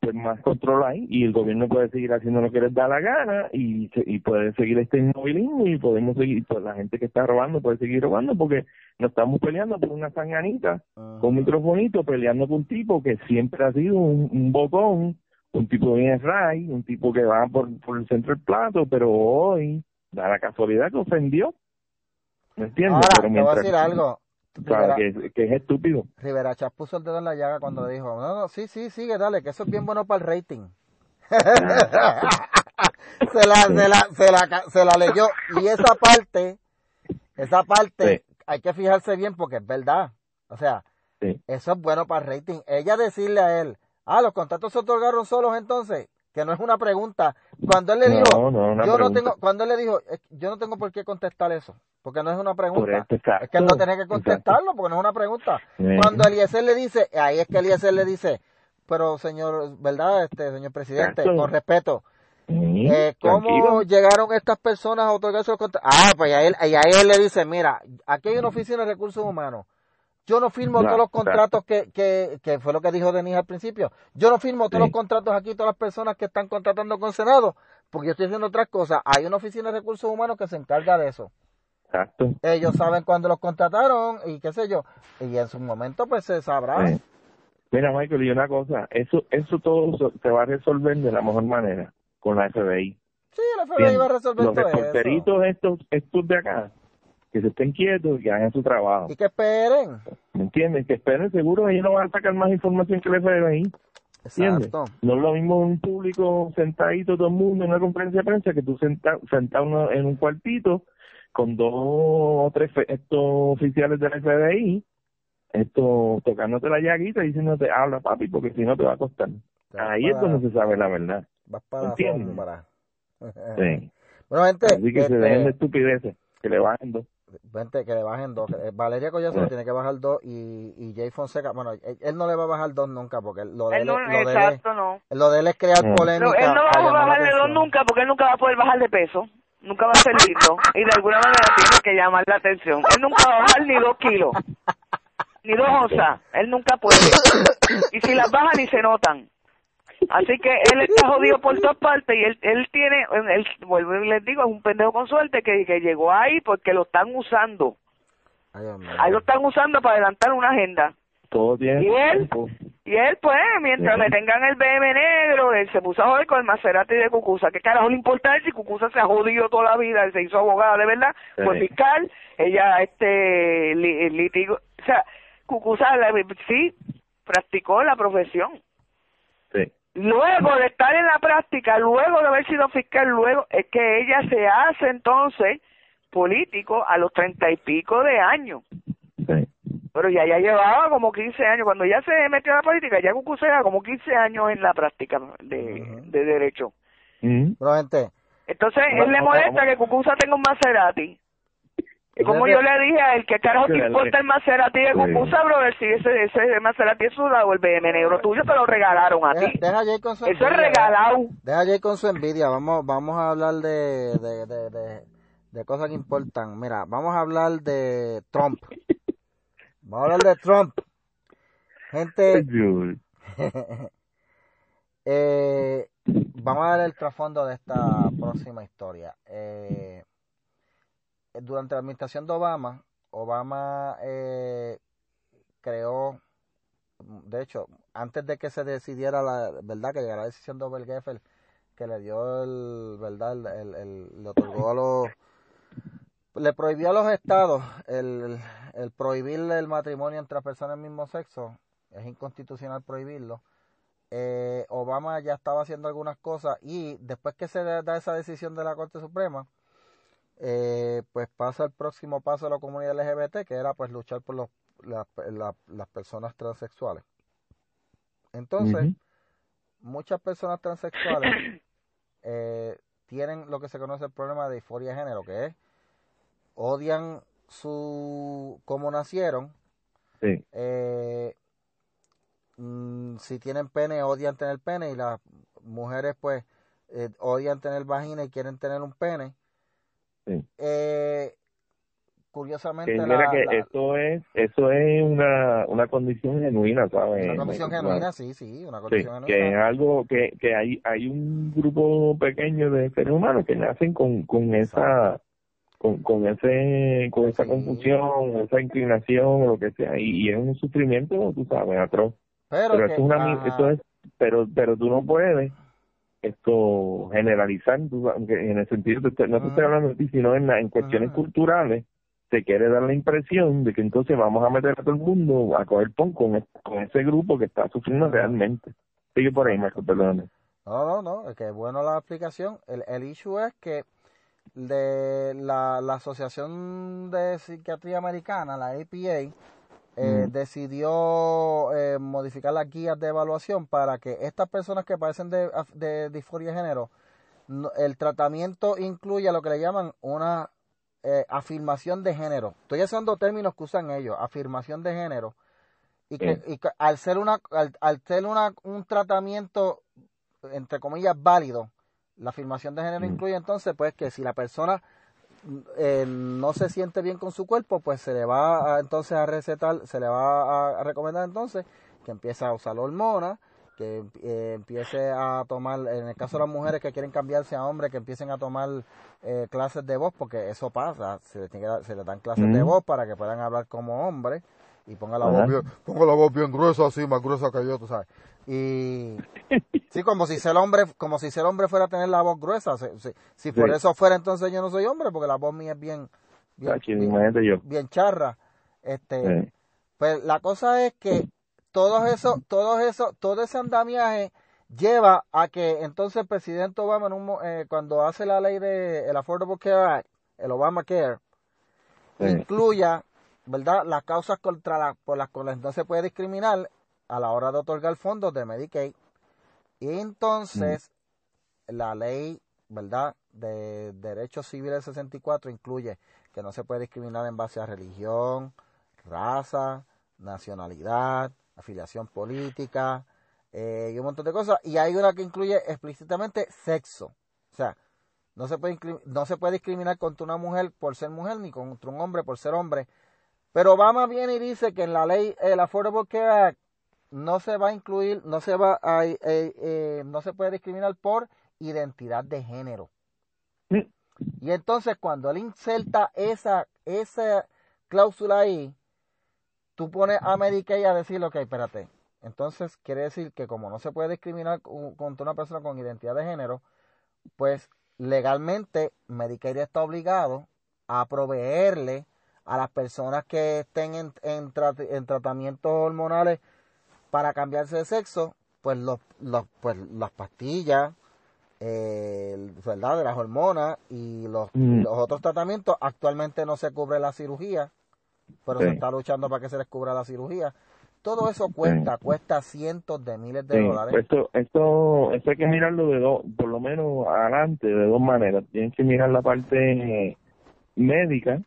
pues más control ahí y el gobierno puede seguir haciendo lo que les da la gana y se- y puede seguir este inmovilismo y podemos seguir pues la gente que está robando puede seguir robando porque nos estamos peleando por una sanganita con un microfonito peleando con un tipo que siempre ha sido un, un bocón, un tipo bien ray, un tipo que va por, por el centro del plato, pero hoy da la casualidad que ofendió. ¿Me entiendes? Ahora, pero te voy a decir algo. Que, que es estúpido. Rivera Chávez puso el dedo en la llaga cuando le dijo, no, no, sí, sí, sigue, dale, que eso es bien bueno para el rating. [LAUGHS] se, la, se, la, se, la, se la leyó. Y esa parte, esa parte, Sí. hay que fijarse bien porque es verdad. O sea, Sí. eso es bueno para el rating. Ella decirle a él, ah, los contratos se otorgaron solos entonces, que no es una pregunta. Cuando él le dijo, no, yo no tengo, cuando él le dijo, "Es- yo no tengo por qué contestar eso, porque no es una pregunta. Exacto, es que él no tiene que exacto. contestarlo porque no es una pregunta. Sí. Cuando Eliezer le dice, ahí es que Eliezer le dice, pero señor, ¿verdad? Este, señor presidente, Exacto. con respeto, Sí, eh, ¿cómo tranquilo. llegaron estas personas a otorgarse los contratos? Ah, pues a él, y a él le dice, mira, aquí hay una oficina de recursos humanos. Yo no firmo todos los contratos que, que, que fue lo que dijo Denise al principio. Yo no firmo todos Sí. los contratos aquí, todas las personas que están contratando con Senado, porque yo estoy haciendo otras cosas. Hay una oficina de recursos humanos que se encarga de eso. Exacto. Ellos saben cuándo los contrataron y qué sé yo. Y en su momento pues se sabrá. Sí. Mira, Michael, y una cosa, eso eso todo se va a resolver de la mejor manera con la FBI. Sí, el FBI va a resolver Los todo eso. reporteritos estos, estos de acá, que se estén quietos y que hagan su trabajo. Y que esperen. ¿Me entiendes? Que esperen, seguro ellos no van a sacar más información que el FBI. ¿Entiendes? Exacto. No es lo mismo un público sentadito todo el mundo en una conferencia de prensa que tú senta, sentado uno- en un cuartito con dos o tres estos oficiales del FBI esto tocándote la llaguita y diciéndote habla papi porque si no te va a costar. Vas Ahí es para- donde se sabe la verdad. Vas para ¿Entiendes? sombra. [LAUGHS] Sí. Bueno, gente, Así que se dejen de este, estupideces, que le bajen dos. Gente, que le bajen dos. Valeria Collazo Sí. le tiene que bajar dos y, y Jay Fonseca, bueno, él, él no le va a bajar dos nunca porque lo de Él no, lo de él, exacto, no. es- lo de él es crear polémica. Él no va a bajarle dos nunca porque él nunca va a poder bajar de peso. Nunca va a ser lindo. Y de alguna manera tiene que llamar la atención. Él nunca va a bajar ni dos kilos. Ni dos onzas. Él nunca puede. Y si las baja ni se notan. Así que él está jodido por todas partes y él, él tiene, él, vuelvo y les digo, es un pendejo con suerte que, que llegó ahí porque lo están usando. Ay. Ahí lo están usando para adelantar una agenda. Todo tiene ¿Y él? tiempo. Y él, pues, mientras me tengan el BM negro, él se puso a joder con el Maserati de Cucusa. ¿Qué carajo le importa si Cucusa se ha jodido toda la vida? Él se hizo abogada de verdad, Sí. fue fiscal, ella, este, li- litigo. O sea, Cucusa, la- sí, practicó la profesión. Sí. Luego de estar en la práctica, luego de haber sido fiscal, luego es que ella se hace entonces político a los treinta y pico de años. Sí. Pero ya ya llevaba como 15 años. Cuando ya se metió en la política, ya Cucú se como 15 años en la práctica de, derecho. Mm. Entonces, él le molesta que Cucuza tenga un Maserati. Y como yo le dije a él, ¿qué carajo te importa el Maserati de sí. Cucuza, brother? Si ese, ese Maserati es sudado, el BM negro tuyo te lo regalaron a deja, ti. deja a Jay con su Eso es regalado. Deja a Jay con su envidia. Vamos, vamos a hablar de, de, de, de, de cosas que importan. Mira, vamos a hablar de Trump. Vamos a hablar de Trump. Gente, [LAUGHS] eh, vamos a dar el trasfondo de esta próxima historia. Eh, durante la administración de Obama, Obama eh, creó, de hecho, antes de que se decidiera la verdad que llegara la decisión de Obergefell, que le dio el, verdad, el, el- le otorgó a los, le prohibió a los estados el, el prohibir el matrimonio entre personas del mismo sexo, es inconstitucional prohibirlo. Eh, Obama ya estaba haciendo algunas cosas y después que se da esa decisión de la Corte Suprema, eh, pues pasa el próximo paso de la comunidad LGBT, que era pues luchar por los, la- la- las personas transexuales. Entonces, muchas personas transexuales [COUGHS] eh, tienen lo que se conoce el problema de disforia de género, que es odian su cómo nacieron, Sí. eh, mm, si tienen pene odian tener pene y las mujeres pues eh, odian tener vagina y quieren tener un pene. Sí. Eh, curiosamente Que la- mira que la- eso es eso es una, una condición genuina, ¿sabes? una condición genuina, sí, sí, una Sí, condición que es genuina. algo que, que hay hay un grupo pequeño de seres humanos que nacen con con esa con, con ese con esa Sí. confusión, esa inclinación o lo que sea y, y es un sufrimiento, tú sabes, atroz. Pero, Pero que- eso es una eso es pero pero tú no puedes esto generalizar en el sentido de no te estoy Ujú. hablando de ti sino en, en cuestiones Ujú. culturales se quiere dar la impresión de que entonces vamos a meter a todo el mundo a coger pon con, con ese grupo que está sufriendo realmente. Sigue por ahí, Marco, perdóname. No, no, no, es que es bueno la explicación. El, el issue es que de la, la Asociación de Psiquiatría Americana, la APA, eh, Mm. decidió eh, modificar las guías de evaluación para que estas personas que padecen de, de disforia de género, no- el tratamiento incluya lo que le llaman una eh, afirmación de género. Estoy usando términos que usan ellos, afirmación de género. Y que, Sí. y que al ser una al, al ser una, un tratamiento entre comillas válido, la afirmación de género Mm. incluye entonces pues que si la persona eh, no se siente bien con su cuerpo, pues se le va a, entonces a recetar, se le va a, a recomendar entonces que empiece a usar hormonas, que eh, empiece a tomar, en el caso de las mujeres que quieren cambiarse a hombres, que empiecen a tomar eh, clases de voz, porque eso pasa, se les, tiene que se les dan clases de voz para que puedan hablar como hombres y ponga la voz bien, ponga la voz bien gruesa así, más gruesa que yo, tú sabes. Y [LAUGHS] sí, como si ser hombre, como si ser hombre fuera a tener la voz gruesa. Si, si- si por Sí. eso fuera entonces yo no soy hombre, porque la voz mía es bien, bien, bien, yo. bien charra. Este, Sí. pues la cosa es que todos eso, todos eso, todo ese andamiaje lleva a que entonces el presidente Obama en un mo- eh, cuando hace la ley de el Affordable Care Act, el Obamacare, Sí. incluya, ¿verdad? Las causas contra la, por las cuales no se puede discriminar a la hora de otorgar fondos de Medicaid. Y entonces la ley, ¿verdad? De Derechos Civiles 64 incluye que no se puede discriminar en base a religión, raza, nacionalidad, afiliación política eh, y un montón de cosas. Y hay una que incluye explícitamente sexo. O sea, no se puede, no se puede discriminar contra una mujer por ser mujer ni contra un hombre por ser hombre. Pero Obama viene y dice que en la ley, el Affordable Care Act, no se va a incluir, no se va a, eh, eh, no se puede discriminar por identidad de género. Y entonces cuando él inserta esa, esa cláusula ahí, tú pones a Medicaid a decir, ok, espérate. Entonces quiere decir que como no se puede discriminar contra una persona con identidad de género, pues legalmente Medicaid está obligado a proveerle a las personas que estén en, en, trat- en tratamientos hormonales para cambiarse de sexo pues los, los pues las pastillas eh, verdad de las hormonas y los, Mm. los otros tratamientos. Actualmente no se cubre la cirugía pero se está luchando para que se les cubra la cirugía. Todo eso cuesta cuesta cientos de miles de Sí, dólares. esto, esto, esto hay que mirarlo de dos, por lo menos adelante, de dos maneras. Tienen que mirar la parte médica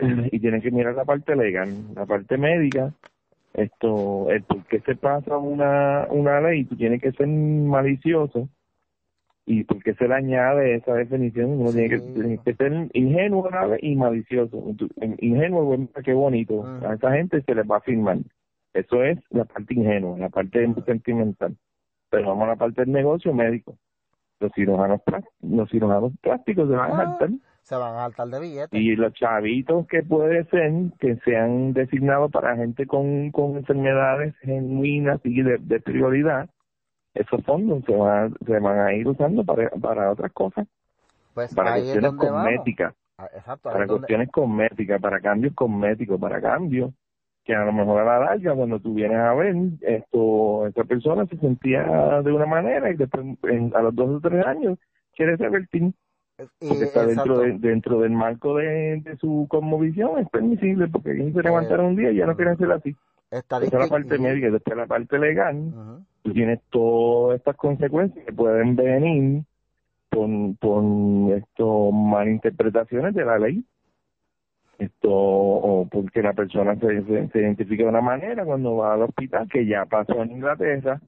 y tienen que mirar la parte legal. La parte médica, esto, el por qué se pasa una, una ley, tú tienes que ser malicioso y por qué se le añade esa definición, uno tiene, que, tiene que ser ingenuo y malicioso. Ingenuo, qué bonito, Ujú. a esa gente se les va a firmar. Eso es la parte ingenua, la parte sentimental. Pero vamos a la parte del negocio médico. Los cirujanos, los cirujanos plásticos se van a Ah. Se van a saltar de billetes Y los chavitos que puede ser que sean designados para gente con, con enfermedades genuinas y de, de prioridad, esos fondos se van, se van a ir usando para, para otras cosas, pues para cuestiones cosméticas, Ah, exacto para donde- cuestiones cosméticas, para cambios cosméticos, para cambios que a lo mejor a la larga cuando tú vienes a ver esto esa persona se sentía de una manera y después en- a los dos o tres años quiere revertir porque está dentro de, dentro del marco de, de su cosmovisión es permisible porque alguien se Eh, levantaron un día y ya no quieren ser así. esa es la parte médica y después la parte legal. Tú tienes todas estas consecuencias que pueden venir con, con esto malinterpretaciones de la ley. Esto o porque la persona se, se, se identifica de una manera cuando va al hospital que ya pasó en Inglaterra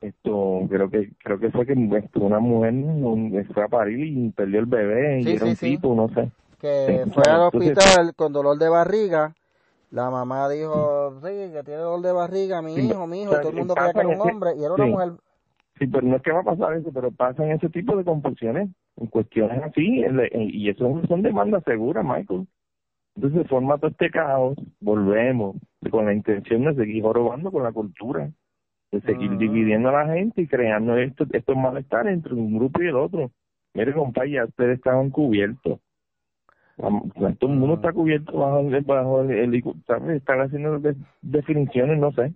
esto creo que creo que fue que esto, una mujer un- fue a parir y perdió el bebé Sí, y era sí, un sí. tipo no sé que fue al hospital con dolor de barriga. La mamá dijo, sí, que tiene dolor de barriga, mi hijo, mi hijo, o sea, y todo el mundo creía que era un hombre, y era una mujer. Sí, pero no es que va a pasar eso, pero pasan ese tipo de confusiones en cuestiones así, y eso son demandas seguras, Michael. Entonces se forma todo este caos, volvemos con la intención de seguir jorobando con la cultura, de seguir Ujú. dividiendo a la gente y creando esto, estos malestares entre un grupo y el otro. Mire, compadre, ya ustedes estaban cubiertos. Todo el mundo Ujú. está cubierto bajo el, bajo el, el- ¿sabes? Están haciendo de- definiciones, no sé.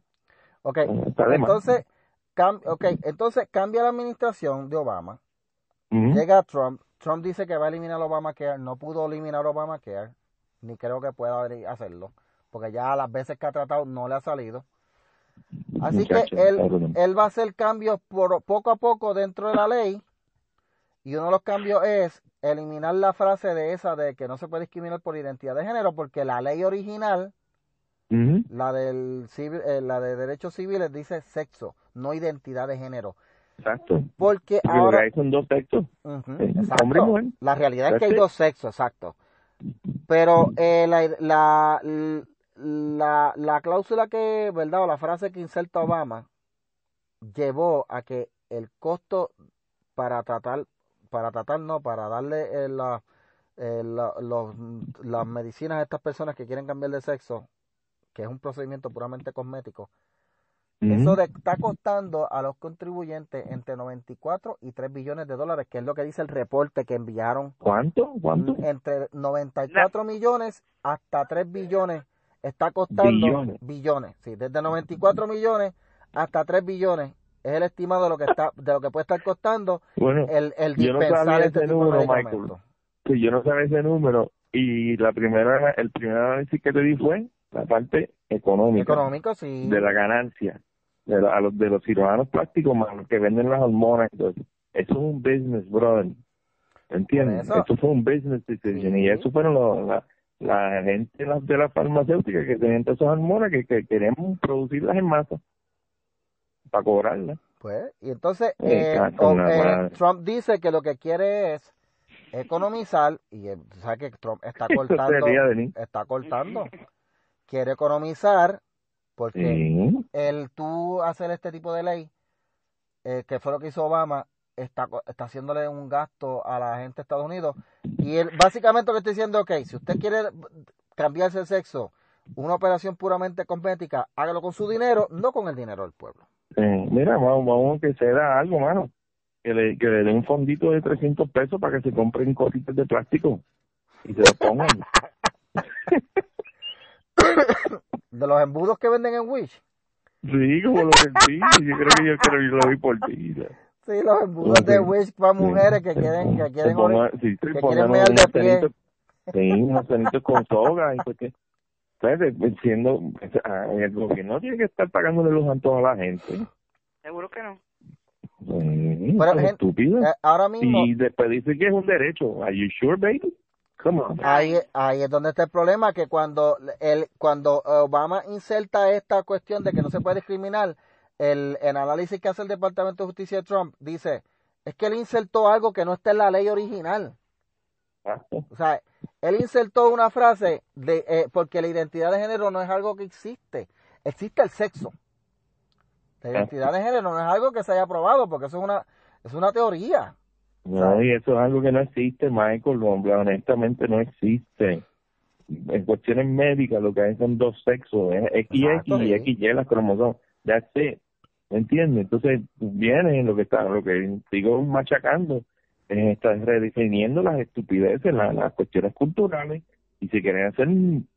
Ok, entonces, cam- okay, entonces cambia la administración de Obama, llega Trump, Trump dice que va a eliminar Obamacare, no pudo eliminar Obamacare, ni creo que pueda hacerlo, porque ya las veces que ha tratado no le ha salido. Así Muchacho, que él, él va a hacer cambios por, poco a poco dentro de la ley y uno de los cambios es eliminar la frase de esa de que no se puede discriminar por identidad de género porque la ley original, la del civil, eh, la de derechos civiles dice sexo, no identidad de género. Exacto. Porque ahora hay son dos sexos. Exacto. hombre y mujer. La realidad es que hay dos sexos, exacto. Pero eh, la, la, la, la cláusula que, ¿verdad? O la frase que inserta Obama llevó a que el costo para tratar, para tratar, no, para darle eh, la- eh, la- los- las medicinas a estas personas que quieren cambiar de sexo, que es un procedimiento puramente cosmético, eso de- está costando a los contribuyentes entre 94 y 3 billones de dólares, que es lo que dice el reporte que enviaron. ¿Cuánto? ¿Cuánto? Entre 94 millones hasta 3 billones está costando Billones. billones, sí, desde 94 millones hasta 3 billones es el estimado de lo que está de lo que puede estar costando Bueno, el, el yo no sabía este ese número, medicamentos. sí, yo no sabía ese número y la primera, el primer análisis que te di fue la parte económica Económico, sí. de la ganancia de, la- a los, de los cirujanos plásticos más los que venden las hormonas. Entonces, eso es un business, brother. ¿Entiendes? Eso- Esto fue un business decision Sí. y eso fueron los, la, la gente de las farmacéuticas que tenían todas esas hormonas que, que queremos producirlas en masa para cobrarlas. Pues, y entonces eh, o- en la eh. Trump dice que lo que quiere es economizar, y eh, sabes que Trump está [LAUGHS] cortando, está cortando, quiere economizar porque Sí. el tú hacer este tipo de ley, eh, que fue lo que hizo Obama, está, está haciéndole un gasto a la gente de Estados Unidos. Y él, básicamente lo que estoy diciendo, ok, si usted quiere cambiarse el sexo, una operación puramente cosmética, hágalo con su dinero, no con el dinero del pueblo. Sí. Mira, vamos, vamos a que se da algo, mano. Que le, que le dé un fondito de 300 pesos para que se compren cositas de plástico y se lo pongan. [COUGHS] De los embudos que venden en Wish, Sí, como lo sentí. Yo creo que yo creo que yo lo vi por ti. Sí, los embudos de Wish para mujeres que quieren, que quieren, Ponga- sí, que pongan quieren mear de pie. Sí, unos cenitos con soga y porque ¿sabes? siendo ah, el gobierno tiene que estar pagándole los antojos a la gente. Seguro que no. Sí, Pero, es gente, estúpido. Eh, ahora mismo, Y después dice que es un derecho. Are you sure, baby? Come on. ahí, ahí es donde está el problema, que cuando el, cuando Obama inserta esta cuestión de que no se puede discriminar, el, el análisis que hace el Departamento de Justicia de Trump dice, es que él insertó algo que no está en la ley original. O sea, él insertó una frase de eh, porque la identidad de género no es algo que existe, existe el sexo. La identidad de género no es algo que se haya probado, porque eso es una es una teoría. No, y eso es algo que no existe, Michael. Hombre, honestamente no existe. En cuestiones médicas lo que hay son dos sexos, es XX y. XY las cromosomas. That's it. ¿Me entiendes? Entonces, viene lo que está, lo que sigo machacando, es estar redefiniendo las estupideces, la- las cuestiones culturales, y si quieren hacer en,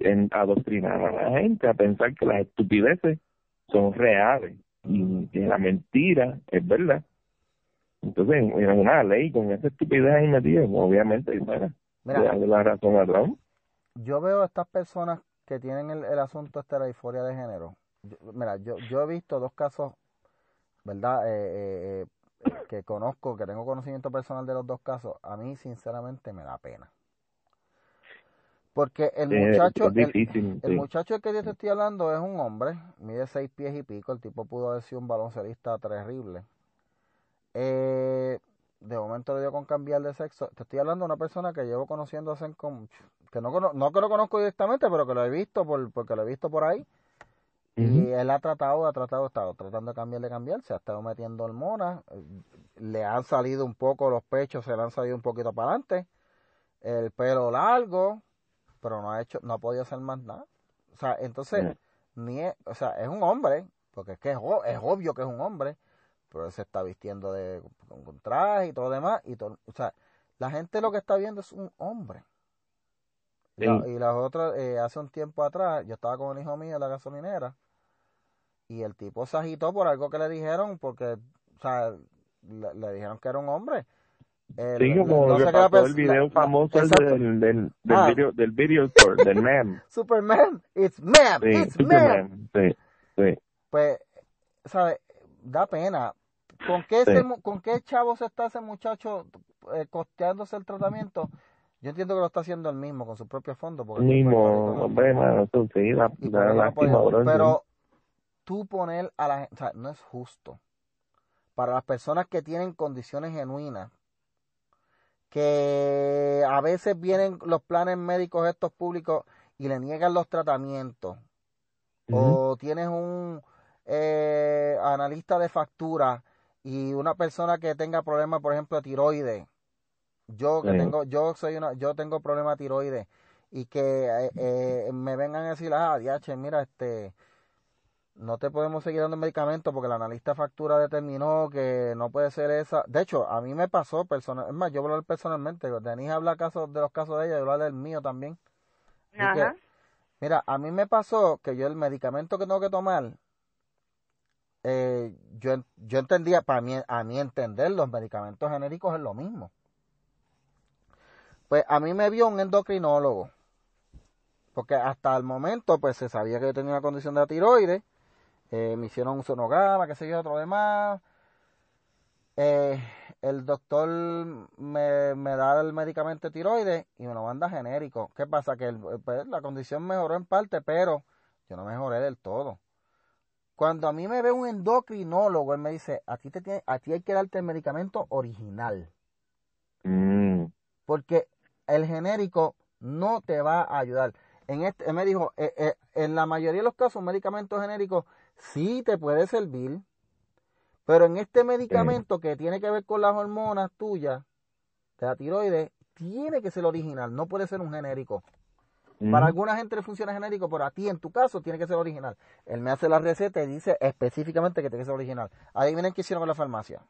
en adoctrinar a la gente a pensar que las estupideces son reales y que la mentira es verdad. Entonces, en una ley con esa estupidez ahí metida, obviamente, bueno, Mira, la razón a Trump. yo veo a estas personas que tienen el, el asunto este de la disforia de género. Yo- mira, yo, yo he visto dos casos, ¿verdad? Eh, eh, eh, que conozco, que tengo conocimiento personal de los dos casos. A mí, sinceramente, me da pena. Porque el Eh, muchacho, el, difícil, el sí. muchacho del que yo te estoy hablando es un hombre, mide seis pies y pico, el tipo pudo haber sido un baloncelista terrible. Eh, de momento le dio con cambiar de sexo. Te estoy hablando de una persona que llevo conociendo hace como, que no, cono- no que lo conozco directamente, pero que lo he visto por, porque lo he visto por ahí. Y él ha tratado, ha tratado, ha estado tratando de cambiar, de cambiar, se ha estado metiendo hormonas, eh, le han salido un poco los pechos, se le han salido un poquito para adelante, el pelo largo, pero no ha hecho, no ha podido hacer más nada. O sea, entonces, ni es, o sea, es un hombre, porque es que es, es obvio que es un hombre, pero él se está vistiendo de con, con traje y todo lo demás, y todo, o sea, la gente lo que está viendo es un hombre. Y la- Sí. Y las otras, eh, hace un tiempo atrás, yo estaba con un hijo mío en la gasolinera y el tipo se agitó por algo que le dijeron, porque, o sea, le, le dijeron que era un hombre. Eh, Sí, como no lo que la pasó el video la- famoso el exacto. del, del, del Ah. video, del video store, del meme. [LAUGHS] Superman, it's man, Sí, it's man. Superman. Sí, sí. Pues, ¿sabes? Da pena. ¿Con qué, Sí. ¿Con qué chavo se está ese muchacho eh, costeándose el tratamiento? Yo entiendo que lo está haciendo él mismo con su propio fondo. Porque El el mismo, rico, ¿no? hombre, mano, sí, la, la no lástima, pero tú poner a la gente, o sea, no es justo. Para las personas que tienen condiciones genuinas, que a veces vienen los planes médicos estos públicos y le niegan los tratamientos, o tienes un eh, analista de factura y una persona que tenga problemas, por ejemplo, de tiroides, yo que tengo, yo soy una, yo tengo problemas de tiroides y que eh, eh, me vengan a decir, ah, diache, mira, este, no te podemos seguir dando medicamentos porque el analista factura determinó que no puede ser esa. De hecho, a mí me pasó personal, es más, yo voy a hablar personalmente, Denise habla casos, de los casos de ella, yo voy a hablar del mío también. Que, Ajá. Mira, a mí me pasó que yo el medicamento que tengo que tomar, eh, yo, yo entendía, para mí, a mí entender, los medicamentos genéricos es lo mismo. Pues a mí me vio un endocrinólogo, porque hasta el momento pues se sabía que yo tenía una condición de tiroides, eh, me hicieron un sonograma, qué sé yo, otro demás. Eh, el doctor me, me da el medicamento de tiroides y me lo manda genérico. ¿Qué pasa? Que el- pues, la condición mejoró en parte, pero yo no mejoré del todo. Cuando a mí me ve un endocrinólogo, él me dice, a ti, te tiene, a ti hay que darte el medicamento original, Mm, porque el genérico no te va a ayudar. En este, él me dijo, eh, eh, en la mayoría de los casos, un medicamento genérico sí te puede servir, pero en este medicamento que tiene que ver con las hormonas tuyas, de la tiroides, tiene que ser original, no puede ser un genérico. mm. Para alguna gente le funciona genérico, pero a ti en tu caso tiene que ser original. Él me hace la receta y dice específicamente que tiene que ser original. Adivinen qué hicieron con la farmacia.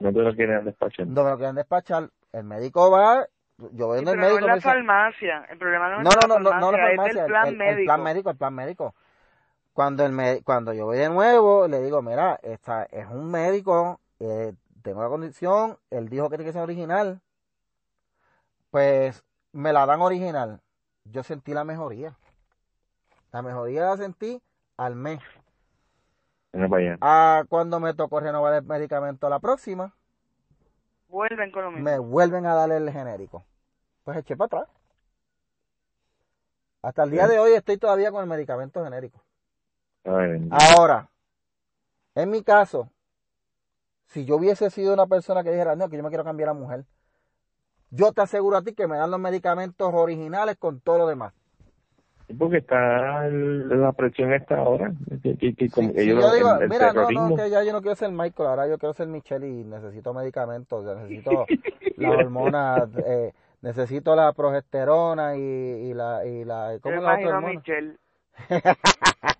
No te lo quieren despachar. No me lo quieren despachar. El médico va, yo voy Sí, donde el pero no médico es la farmacia. El problema no es no, la no, no, no, no la farmacia, es farmacia, del plan el, el médico. plan médico, el plan médico. Cuando, el me- cuando yo voy de nuevo, le digo, mira, esta es un médico, eh, tengo la condición, él dijo que tiene que ser original. Pues me la dan original. Yo sentí la mejoría. La mejoría la sentí al mes. Allá. Ah, cuando me tocó renovar el medicamento la próxima, Vuelven con lo mismo. me vuelven a darle el genérico. Pues eché para atrás. Hasta el día de hoy estoy todavía con el medicamento genérico. Ay. Ahora, en mi caso, si yo hubiese sido una persona que dijera, no, que yo me quiero cambiar a mujer, yo te aseguro a ti que me dan los medicamentos originales con todo lo demás. Porque está el- la presión esta ahora. Que, que, que como Si- si ellos yo lo- digo, el, el mira, no, terrorismo. no, que ya yo no quiero ser Michael, ahora yo quiero ser Michelle y necesito medicamentos, ya necesito [LAUGHS] las hormonas, eh, necesito la progesterona y, y la, y la, ¿cómo la otra hormona? Michelle. [LAUGHS]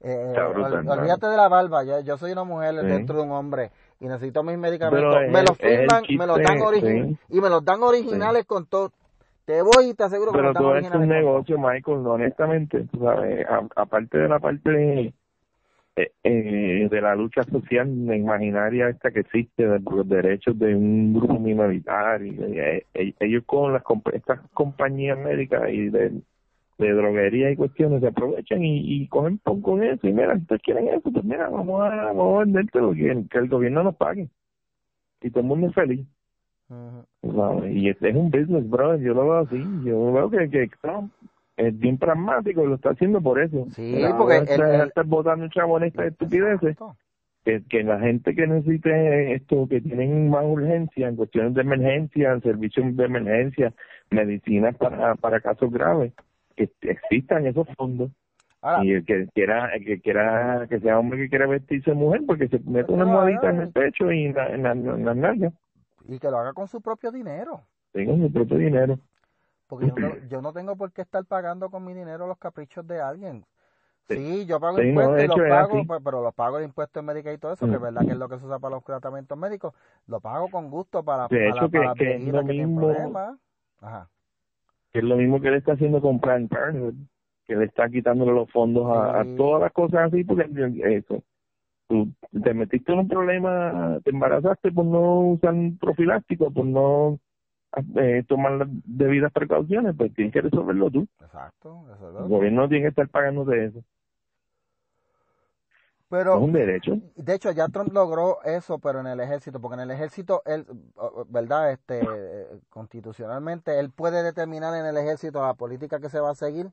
Eh, brutal, ol- olvídate de la barba, yo, yo soy una mujer Sí. dentro de un hombre y necesito mis medicamentos. Pero me los es firman, me los dan originales y me los dan originales con todo. Te voy y te aseguro que Pero los dan todo es un negocio, Michael, honestamente. Tú sabes, aparte de la parte eh, eh, de la lucha social imaginaria esta que existe de los derechos de un grupo minoritario, eh, eh, ellos con las estas compañías médicas y de, de droguería y cuestiones se aprovechan y, y cogen con eso y mira, si ustedes quieren eso, pues mira, vamos a, vamos a vendértelo que, que el gobierno nos pague. Y todo el mundo es feliz. Y es, es un business, bro. Yo lo veo así. Yo veo que, que Trump es bien pragmático y lo está haciendo por eso. Sí, Pero porque él- está, votando un chavo en estas estupideces. Que, que la gente que necesite esto, que tienen más urgencia en cuestiones de emergencia, servicios de emergencia, medicinas para, para casos graves, que existan esos fondos. Ahora, Y el que quiera, el que quiera, que sea hombre que quiera vestirse mujer, porque se mete una No, almohadita en no. el pecho y en, la- en, la- en las nalgas. y que lo haga con su propio dinero. Tengo su propio dinero. Porque yo no, yo no tengo por qué estar pagando con mi dinero los caprichos de alguien. Sí. Sí, yo pago Sí, no, impuestos de y los es pago, así. pero los pago de impuestos en Medicare y todo eso, que es verdad que es lo que se usa para los tratamientos médicos, lo pago con gusto para, De para, hecho, para que es lo que mismo-. Ajá. Que es lo mismo que él está haciendo con Planned Parenthood, que le está quitándole los fondos a, a Sí. todas las cosas así, porque eso, tú te metiste en un problema, te embarazaste por no usar un profiláctico, por no eh, tomar las debidas precauciones, pues tienes que resolverlo tú. Exacto. eso es El gobierno no tiene que estar pagando de eso. Pero es un derecho. De hecho, ya Trump logró eso, pero en el ejército, porque en el ejército, él, ¿verdad? Este, constitucionalmente, él puede determinar en el ejército la política que se va a seguir,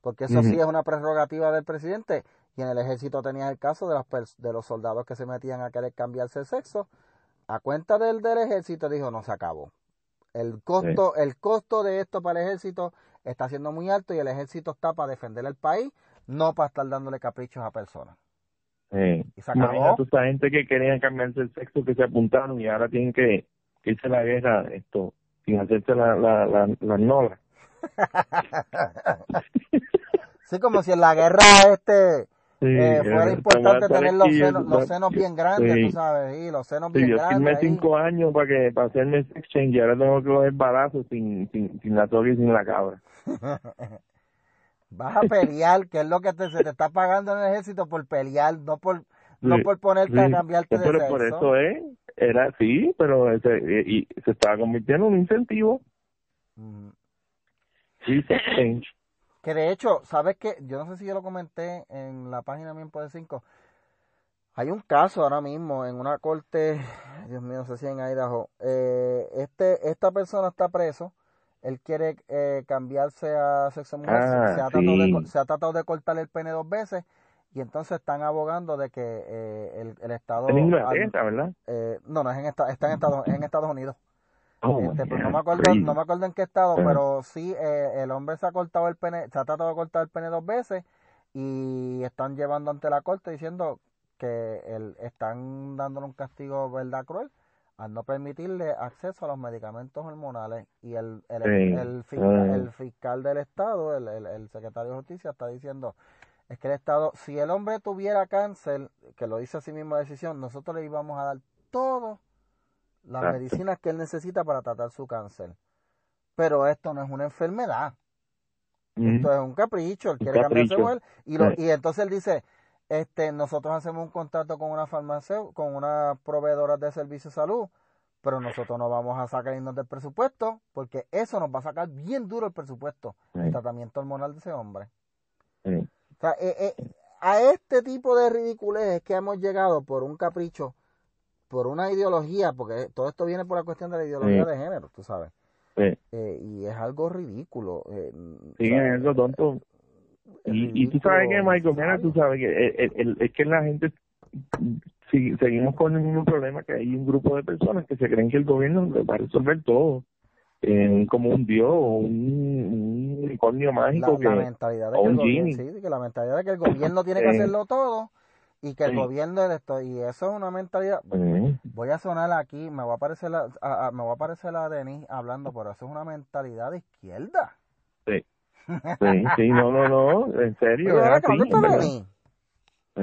porque eso sí es una prerrogativa del presidente. Y en el ejército tenía el caso de, las de los soldados que se metían a querer cambiarse el sexo. A cuenta del, del ejército, dijo, no se acabó. El costo, el costo de esto para el ejército está siendo muy alto y el ejército está para defender el país, no para estar dándole caprichos a personas. Eh, Y se acabó. esa gente que querían cambiarse el sexo, que se apuntaron y ahora tienen que, que irse a la guerra esto sin hacerse la, la, la, la nola. Sí, como si en la guerra este Sí, eh, fuera importante tener los senos, los senos bien grandes, sí. tú sabes, y los senos Sí, bien yo grandes. firmé ahí. cinco años para que para hacerme sex change y ahora tengo que coger balazos sin, sin, sin la toga y sin la cabra. [LAUGHS] Vas a pelear, que es lo que te, se te está pagando en el ejército por pelear, no por no Sí, por ponerte a Sí, cambiarte de pero sexo. por eso es, era sí, pero ese, y, y se estaba convirtiendo en un incentivo. Mm. Sí, change. Que de hecho, ¿sabes qué? Yo no sé si yo lo comenté en la página Bien Poder 5. Hay un caso ahora mismo en una corte, Dios mío, no sé si en Idaho. Eh, este, esta persona está preso. Él quiere eh, cambiarse a sexo mujer. Ah, se, ha tratado de, sí. se ha tratado de cortar el pene dos veces. Y entonces están abogando de que eh, el, el Estado. En Inglaterra, ¿verdad? eh, no, no es en, esta- está en Estados, en Estados Unidos. Oh, Este, pues no me acuerdo, no me acuerdo en qué estado, Ajá. pero sí eh, el hombre se ha cortado el pene, se ha tratado de cortar el pene dos veces y están llevando ante la corte diciendo que el, están dándole un castigo verdad cruel al no permitirle acceso a los medicamentos hormonales y el el, Sí. el, fiscal, el fiscal del estado, el, secretario de justicia está diciendo es que el estado, si el hombre tuviera cáncer, que lo dice así mismo la decisión, nosotros le íbamos a dar todo las Exacto. medicinas que él necesita para tratar su cáncer. Pero esto no es una enfermedad. Mm. Esto es un capricho, él Un quiere cambiarse capricho. mujer. Y, lo, Sí. y entonces él dice, este, nosotros hacemos un contrato con una farmacia, con una proveedora de servicios de salud, pero nosotros no vamos a sacarnos del presupuesto, porque eso nos va a sacar bien duro el presupuesto, el tratamiento hormonal de ese hombre. Sí. O sea, eh, eh, a este tipo de ridiculez es que hemos llegado por un capricho, por una ideología, porque todo esto viene por la cuestión de la ideología Sí. de género, tú sabes. Eh, y es algo ridículo. eh, Sí, es eso, tonto. Y, y tú sabes que, Michael, mira, tú sabes que es que la gente, si, seguimos con el mismo problema, que hay un grupo de personas que se creen que el gobierno va a resolver todo, eh, como un dios o un, un unicornio mágico la que mentalidad de o que un gobierno, genie. sí, que la mentalidad de que el gobierno tiene que Sí. hacerlo todo y que el Sí. gobierno es esto y eso es una mentalidad Eh, voy a sonar aquí me va a aparecer la, a, a- me va a aparecer la Denis hablando pero eso es una mentalidad de izquierda sí, sí, sí, no, no, no, en serio, así, ¿dónde está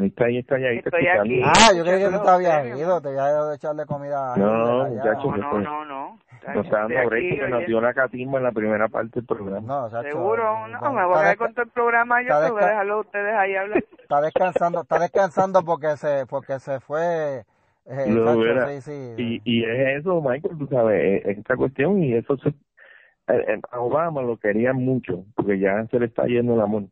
está ahí, está ahí, Estoy escuchando. aquí. ah yo creí que tú escuchando te habías los ido te había ido de echarle comida a No, Hitler allá. muchacho, No, no, no, no. Nos está dando break porque nos dio la catimba en la primera parte del programa. no, chacho, Seguro, eh, no, está- me voy a está quedar con todo el programa yo, está te voy a dejarlo a ustedes ahí hablar. [LAUGHS] está descansando está descansando porque se porque se fue eh, verá. sí, sí. Y, y es eso, Michael, tú sabes, eh, esta cuestión y eso se, a Obama lo querían mucho porque ya se le está yendo el amor.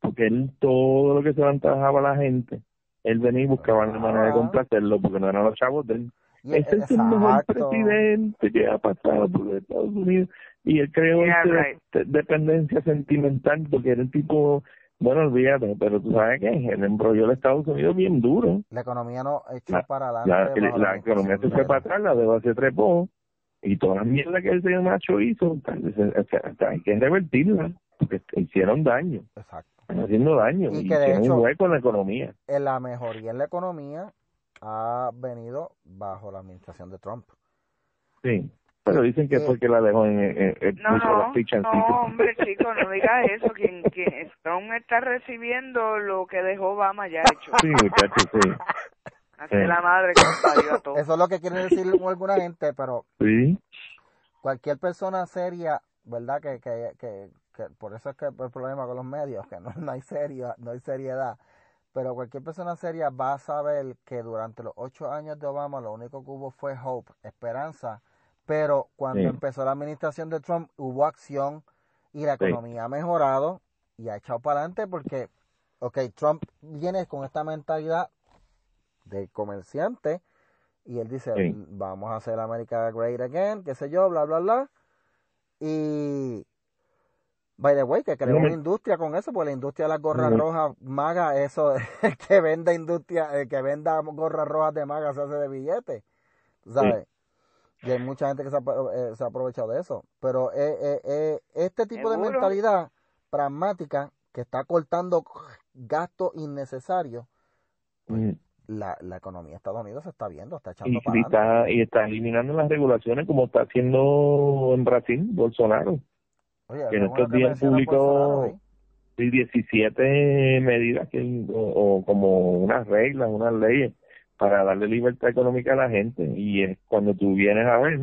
Porque él todo lo que se le antojaba a la gente, él venía y buscaba la manera de complacerlo porque no eran los chavos de él. Ese es el mejor presidente que ha pasado por Estados Unidos y él creó Yeah, esta right. de- dependencia sentimental porque era el tipo, bueno, olvídate, pero tú sabes que él embrolló a Estados Unidos bien duro. La economía no echó para La, adelante. la, economía se fue para de- atrás, la deuda se trepó y toda la mierda que ese macho hizo, o sea, hay que revertirla porque hicieron daño, Exacto. están haciendo daño Y y, que de tienen hecho- un hueco en la economía. Eh, La mejoría en la economía ha venido bajo la administración de Trump. Sí, pero dicen que Eh, fue que la dejó en, en, en- No, las fichas en no, hombre, chico, no digas eso. Quien, quien Trump está recibiendo lo que dejó Obama ya hecho. Sí, muchachos, sí. [LAUGHS] Así Sí. la madre que parió. Eso es lo que quiere decir alguna gente, pero Sí, cualquier persona seria, ¿verdad? Que, que, que, que por eso es que el problema con los medios, que no, no hay serio, no hay seriedad. Pero cualquier persona seria va a saber que durante los ocho años de Obama lo único que hubo fue hope, esperanza. Pero cuando Sí. empezó la administración de Trump hubo acción y la Sí. economía ha mejorado y ha echado para adelante porque, ok, Trump viene con esta mentalidad de comerciante y él dice, Sí. vamos a hacer América great again, qué sé yo, bla, bla, bla. Y, by the way, que creó una industria con eso, porque la industria de las gorras rojas maga, eso, el [LAUGHS] que venda industria, el que venda gorras rojas de maga se hace de billete, tú ¿sabes? Y hay mucha gente que se ha, eh, se ha aprovechado de eso. Pero eh, eh, eh, este tipo de mentalidad pragmática que está cortando gastos innecesarios, Mm. La, la economía de Estados Unidos se está viendo, está y, echando para y está, y está eliminando las regulaciones como está haciendo en Brasil, Bolsonaro. Oye, que en estos días publicó Bolsonaro ahí. sí, 17 medidas que, o, o como unas reglas, unas leyes para darle libertad económica a la gente. Y es cuando tú vienes a ver,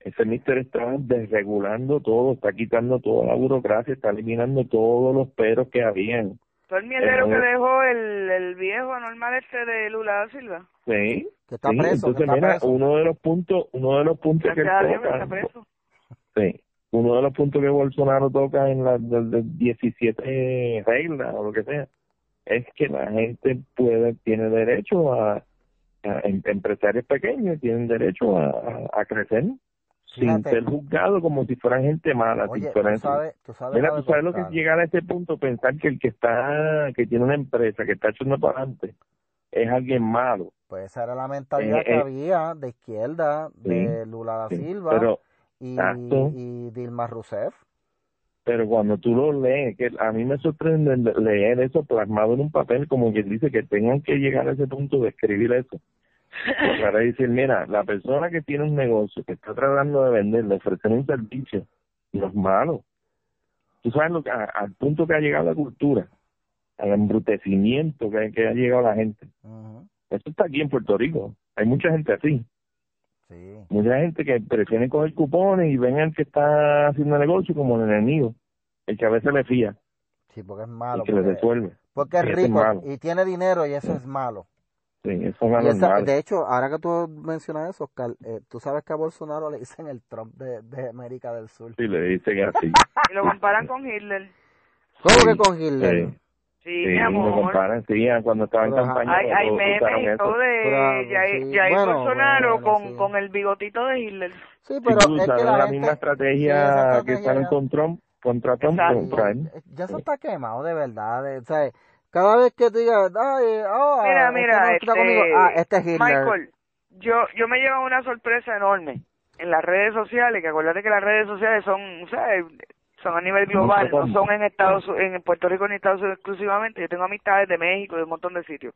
ese mister está desregulando todo, está quitando toda la burocracia, está eliminando todos los peros que habían. Todo el mierdero que dejó el, el viejo anormal este de Lula da Silva. Sí, Que está sí, preso, que entonces está mira, preso. uno de los puntos, uno de los puntos que él Gracias a Dios que toca, está preso. Sí. Uno de los puntos que Bolsonaro toca en las de, de 17 reglas o lo que sea es que la gente puede tiene derecho a, a- em- empresarios pequeños tienen derecho a, a, a sin ser juzgados como si fueran gente mala. Oye, tú fueran- sabes, tú sabes, Mira, tú sabes lo que es llegar a ese punto, pensar que el que está, que tiene una empresa, que está echando para adelante, es alguien malo. Pues esa era la mentalidad Eh, que eh, había de izquierda, de Lula da Sí, Silva Pero y, exacto. y Dilma Rousseff. pero cuando tú lo lees, que a mí me sorprende leer eso plasmado en un papel, como que dice que tengan que llegar a ese punto de escribir eso. Para decir, mira, la persona que tiene un negocio, que está tratando de vender, de ofrecer un servicio, no es malo. Tú sabes lo que, a- al punto que ha llegado la cultura, al embrutecimiento que, que ha llegado la gente. Ujú, Esto está aquí en Puerto Rico. Hay mucha gente así. Sí. Mucha gente que prefiere coger cupones y ven al que está haciendo negocio como el enemigo. el que a veces le fía, Sí, porque es malo. el que le Porque, resuelve. porque es y rico y tiene dinero y eso es malo. Sí, eso es esa- de hecho, ahora que tú mencionas eso, Oscar, eh, tú sabes que a Bolsonaro le dicen el Trump de, de América del Sur. Sí, le dice que [LAUGHS] así. Y lo comparan con Hitler. ¿Cómo Sí, que con Hitler? sí. Sí, Sí, mi lo amor. comparan, sí, cuando estaba en campaña. Hay, hay lo- lo memes y eso. todo de Pero, Jair, sí, Jair bueno, Bolsonaro bueno, con, sí. con el bigotito de Hitler. Sí, Sí, pero tú es que sabes, la, la, gente- misma sí, estrategia que están ya- con Trump, contra Trump, contra él. ya eso está quemado de verdad. de- o sea, cada vez que tú digas, ay, oh, Mira, este mira, no está conmigo, este, ah, este es Hitler. Michael, yo, yo me llevo una sorpresa enorme en las redes sociales, que acuérdate que las redes sociales son, ¿sabes? son a nivel global, no son en Estados en Puerto Rico ni Estados Unidos exclusivamente. Yo tengo amistades de México, de un montón de sitios.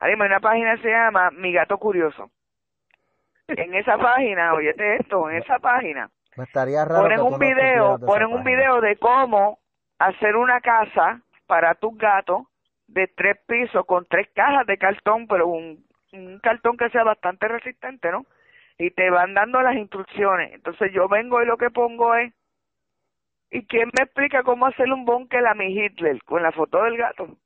Hay una página que se llama Mi Gato Curioso. En esa página, óyete esto, en esa página Me estaría raro ponen un video, ponen un página. video de cómo hacer una casa para tus gatos de tres pisos con tres cajas de cartón, pero un, un cartón que sea bastante resistente, ¿no? Y te van dando las instrucciones. Entonces yo vengo y lo que pongo es, ¿y quién me explica cómo hacer un bunker a mi Hitler con la foto del gato?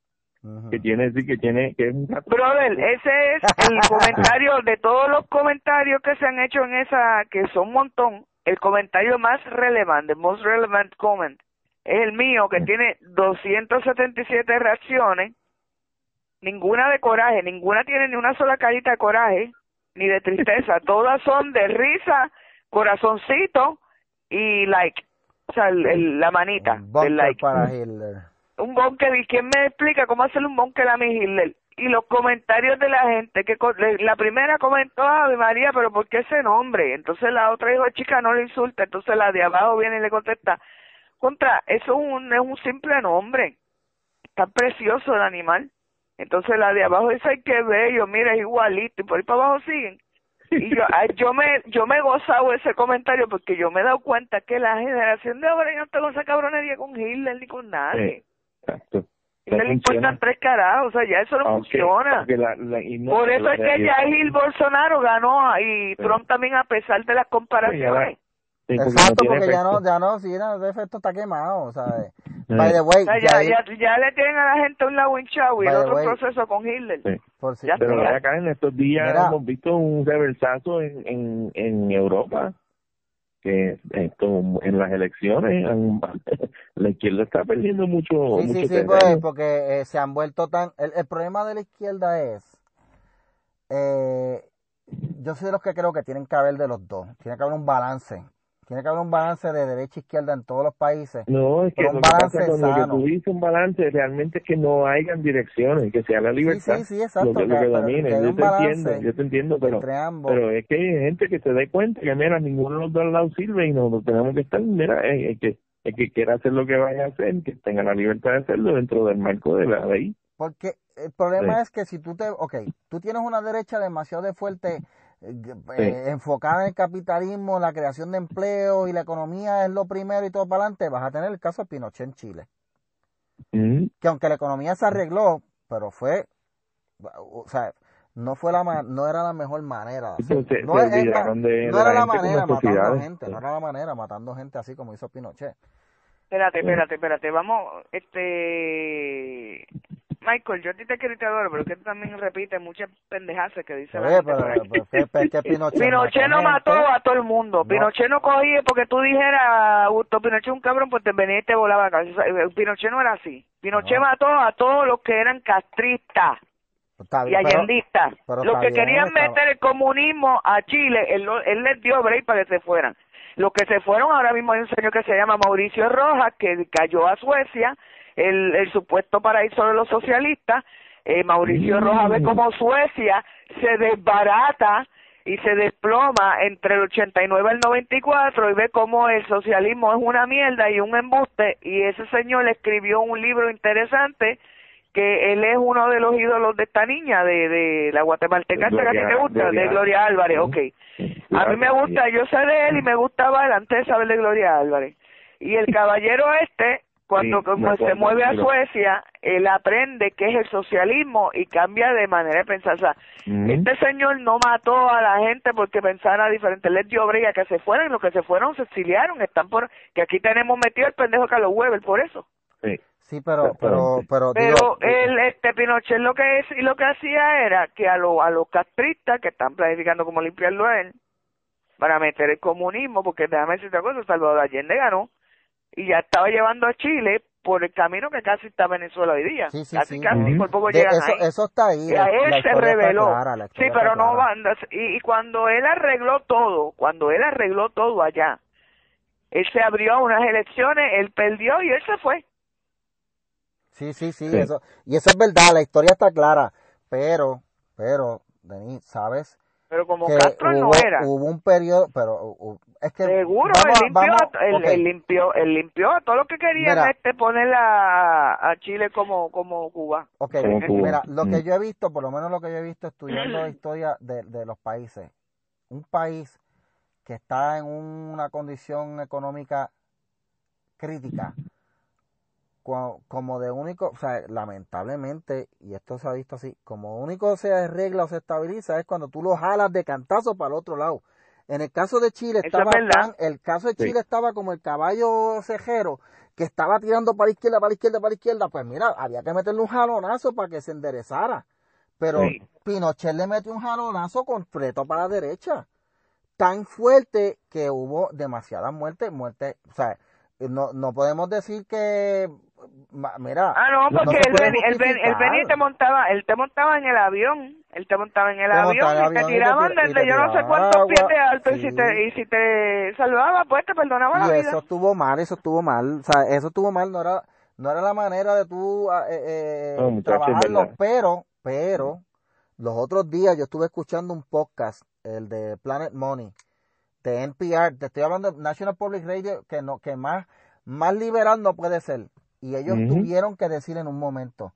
Que tiene, sí, que tiene, que es un gato. Brother, ese es el [LAUGHS] comentario de todos los comentarios que se han hecho en esa, que son un montón, el comentario más relevante, most relevant comment, es el mío, que tiene 277 reacciones, ninguna de coraje, ninguna tiene ni una sola carita de coraje, ni de tristeza, [LAUGHS] todas son de risa, corazoncito y like, o sea, el- el- la manita Un del like. para Hitler. un bunker y quién me explica cómo hacer un bunker a mi Hitler y los comentarios de la gente que la primera comentó Ave María pero por qué ese nombre entonces la otra dijo chica no le insulta entonces la de abajo viene y le contesta contra eso es un es un simple nombre está precioso el animal entonces la de abajo dice ay qué bello mira es igualito y por ahí para abajo siguen y yo ay, yo me yo me he gozado ese comentario porque yo me he dado cuenta que la generación de ahora ya no está con esa cabronería con Hitler ni con nadie Exacto. y no le importan tres carajos, o sea, ya eso no Aunque- funciona. aunque la- la- y no- Por eso la es que realidad- Jair Bolsonaro ganó y Sí. Trump también a pesar de las comparaciones. Sí, porque Exacto, no porque ya no, ya no, sí, no, de efecto está quemado, ¿sabes? Sí. By the way, O sea, ya, ya, ya le tienen a la gente un lado hinchado y el otro way. proceso con Hitler. Sí. por si- ya Pero Mira. acá en estos días Mira. hemos visto un reversazo en, en, en Europa que esto en las elecciones [LAUGHS] la izquierda está perdiendo mucho, Sí, mucho sí, pues, porque eh, se han vuelto tan... El, el problema de la izquierda es... Eh, yo soy de los que creo que tienen que haber de los dos. Tiene que haber un balance. Tiene que haber un balance de derecha e izquierda en todos los países. No, es que un que balance que sano. tú dices un balance realmente es que no hayan direcciones, que sea la libertad sí, sí, exacto, lo que, lo que- domine. que Yo te entiendo, yo te entiendo, pero entre ambos. pero es que hay gente que se dé cuenta que mira, ninguno de los dos lados sirve y nosotros tenemos que estar, mira, el, el que el que quiera hacer lo que vaya a hacer, que tenga la libertad de hacerlo dentro del marco de la ley. Porque el problema Sí. es que si tú te, ok, tú tienes una derecha demasiado de fuerte, eh, Sí. eh, enfocada en el capitalismo, la creación de empleo y la economía es lo primero y todo para adelante, vas a tener el caso de Pinochet en Chile. Mm. Que aunque la economía se arregló, pero fue, o sea, no fue la ma- no era la mejor manera. de se- no, se es- es olvidaron ma- de- no era la manera matando gente, no era la manera matando gente así como hizo Pinochet. Espérate, espérate, espérate, vamos, este... Michael, yo a ti te quiero y te adoro, pero que tú también repites muchas pendejadas que dice la Oye, gente pero, por que Pinochet, [LAUGHS] Pinochet no mató a todo el mundo. No. Pinochet no cogía porque tú dijeras, Augusto Pinochet es un cabrón, pues te venía y te volaba la cabeza. Pinochet no era así. Pinochet No. mató a todos los que eran castristas Está y allendistas. Los que querían estaba- meter el comunismo a Chile, él, él les dio break para que se fueran. Los que se fueron, ahora mismo hay un señor que se llama Mauricio Rojas, que cayó a Suecia, el, el supuesto paraíso de los socialistas. Eh, Mauricio Mm. Rojas ve como Suecia se desbarata y se desploma entre el 89 y el 94 y ve cómo el socialismo es una mierda y un embuste y ese señor escribió un libro interesante que él es uno de los ídolos de esta niña de, de la guatemalteca que a ti te Gloria- gusta, de Gloria- Álvarez, ok. A mí me gusta, yo sé de él y me gustaba él antes de saber de Gloria Álvarez. Y el [LAUGHS] caballero este, cuando Sí, como se mueve a Suecia, él aprende qué es el socialismo y cambia de manera de pensar. O sea, este señor no mató a la gente porque pensara diferente, les dio brilla que se fueran, los que se fueron se exiliaron, están por, que aquí tenemos metido el pendejo Carlos Weber por eso. Sí. Sí, pero, pero, pero, Pero digo, el este Pinochet lo que es y lo que hacía era que a, lo, a los castristas que están planificando cómo limpiarlo a él para meter el comunismo, porque déjame decirte una cosa, Salvador Allende ganó y ya estaba llevando a Chile por el camino que casi está Venezuela hoy día. Sí, sí, casi, sí. casi, Ujú. por poco llegan eso, ahí. eso está ahí. Y a él la se reveló. clara, sí, pero no van. Y, y cuando él arregló todo, cuando él arregló todo allá, él se abrió a unas elecciones, él perdió y él se fue. Sí, sí, sí, Sí. eso, y eso es verdad, la historia está clara, pero, pero, Denis, ¿sabes? Pero como que Castro hubo, no era. hubo un periodo, pero uh, uh, es que Seguro, vamos, él, limpió, vamos, a, él, ok, él limpió, él limpió a todo lo que querían Mira. este poner a, a Chile como, como Cuba. ok, Como Cuba. mira, lo que Mm. yo he visto, por lo menos lo que yo he visto estudiando la [CLEARS THROAT] historia de, de los países, un país que está en una condición económica crítica, como de único, o sea, lamentablemente, y esto se ha visto así, como único se arregla o se estabiliza es cuando tú lo jalas de cantazo para el otro lado. En el caso de Chile Eso estaba es tan, el caso de Sí. Chile estaba como el caballo cejero que estaba tirando para la izquierda, para la izquierda, para la izquierda, pues mira, había que meterle un jalonazo para que se enderezara. Pero Sí. Pinochet le metió un jalonazo completo para la derecha. Tan fuerte que hubo demasiadas muertes, muertes, o sea, no, no podemos decir que, mira, Ah, no, porque se él, puede ven, él, ven- él justificar. venía y te montaba, él te montaba en el avión, él te montaba en el Te avión montaba en el y te avión y te tiraban desde te yo no sé cuántos agua, pies de alto y si te y si te salvaba pues te perdonaba la Y vida. eso estuvo mal, eso estuvo mal, o sea, eso estuvo mal, no era, no era la manera de tú ah, eh, eh, No, es trabajarlo, pero, pero, los otros días yo estuve escuchando un podcast, el de Planet Money, de NPR, te estoy hablando de National Public Radio, que no, que más, más liberal no puede ser. Y ellos tuvieron que decir en un momento,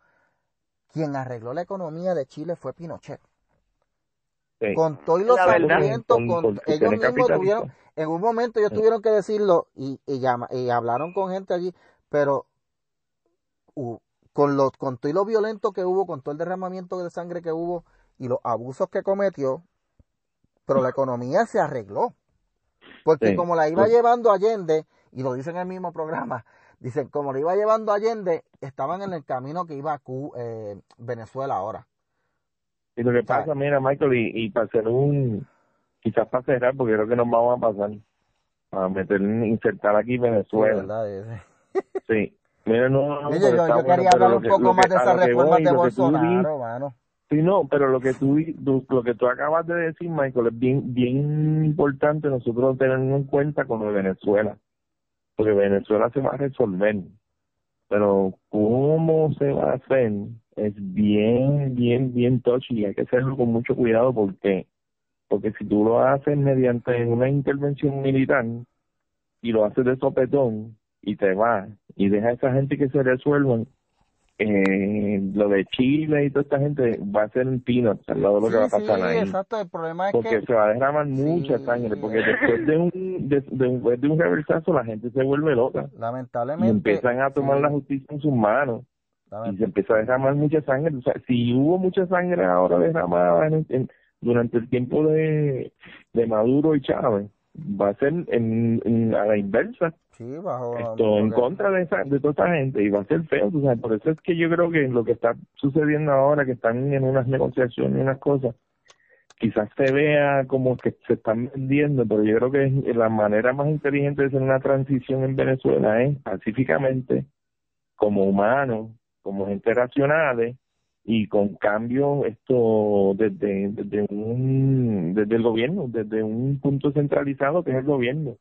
quien arregló la economía de Chile fue Pinochet. Sí. Con todos los sufrimientos, Con- ellos mismos tuvieron, en un momento ellos Sí. tuvieron que decirlo y, y, llama- y hablaron con gente allí, pero uh, con, lo, con todo y lo violento que hubo, con todo el derramamiento de sangre que hubo y los abusos que cometió, pero la economía se arregló. Porque Sí. como la iba Pues- llevando Allende, y lo dicen en el mismo programa, dicen, como la iba llevando Allende, estaban en el camino que iba a eh, Venezuela ahora. Y lo que ¿Sabes? pasa, mira, Michael, y, y para hacer un, quizás para cerrar, porque creo que nos vamos a pasar, a meter, insertar aquí Venezuela. ¿verdad? [LAUGHS] Sí. Mira, no, no, Oye, pero yo, quería hablar lo un que- poco lo más que- de esas lo reformas de lo Bolsonaro, mano. Sí, no, pero lo que tú, tú- lo que tú acabas de decir, Michael, es bien, bien importante nosotros tenerlo en cuenta con lo de Venezuela, porque Venezuela se va a resolver, pero cómo se va a hacer es bien, bien, bien touchy y hay que hacerlo con mucho cuidado porque, porque si tú lo haces mediante una intervención militar y lo haces de sopetón y te vas y deja a esa gente que se resuelvan, eh, lo de Chile y toda esta gente va a ser un peanuts al lado de lo que va a pasar sí, ahí. exacto. El problema es Porque que se va a derramar mucha sangre, porque después de un, de, de un, de un reversazo la gente se vuelve loca y lamentablemente empiezan a tomar la justicia en sus manos y se empieza a derramar mucha sangre. O sea, si hubo mucha sangre ahora derramada en- en- durante el tiempo de, de Maduro y Chávez, va a ser en, en- a la inversa sí, bajo esto en contra de esa de toda esta gente y va a ser feo tú sabes. Por eso es que yo creo que lo que está sucediendo ahora que están en unas negociaciones y unas cosas quizás se vea como que se están vendiendo pero yo creo que la manera más inteligente de hacer una transición en Venezuela es pacíficamente como humanos como gente racionales y con cambio esto desde desde un desde el gobierno desde un punto centralizado que es el gobierno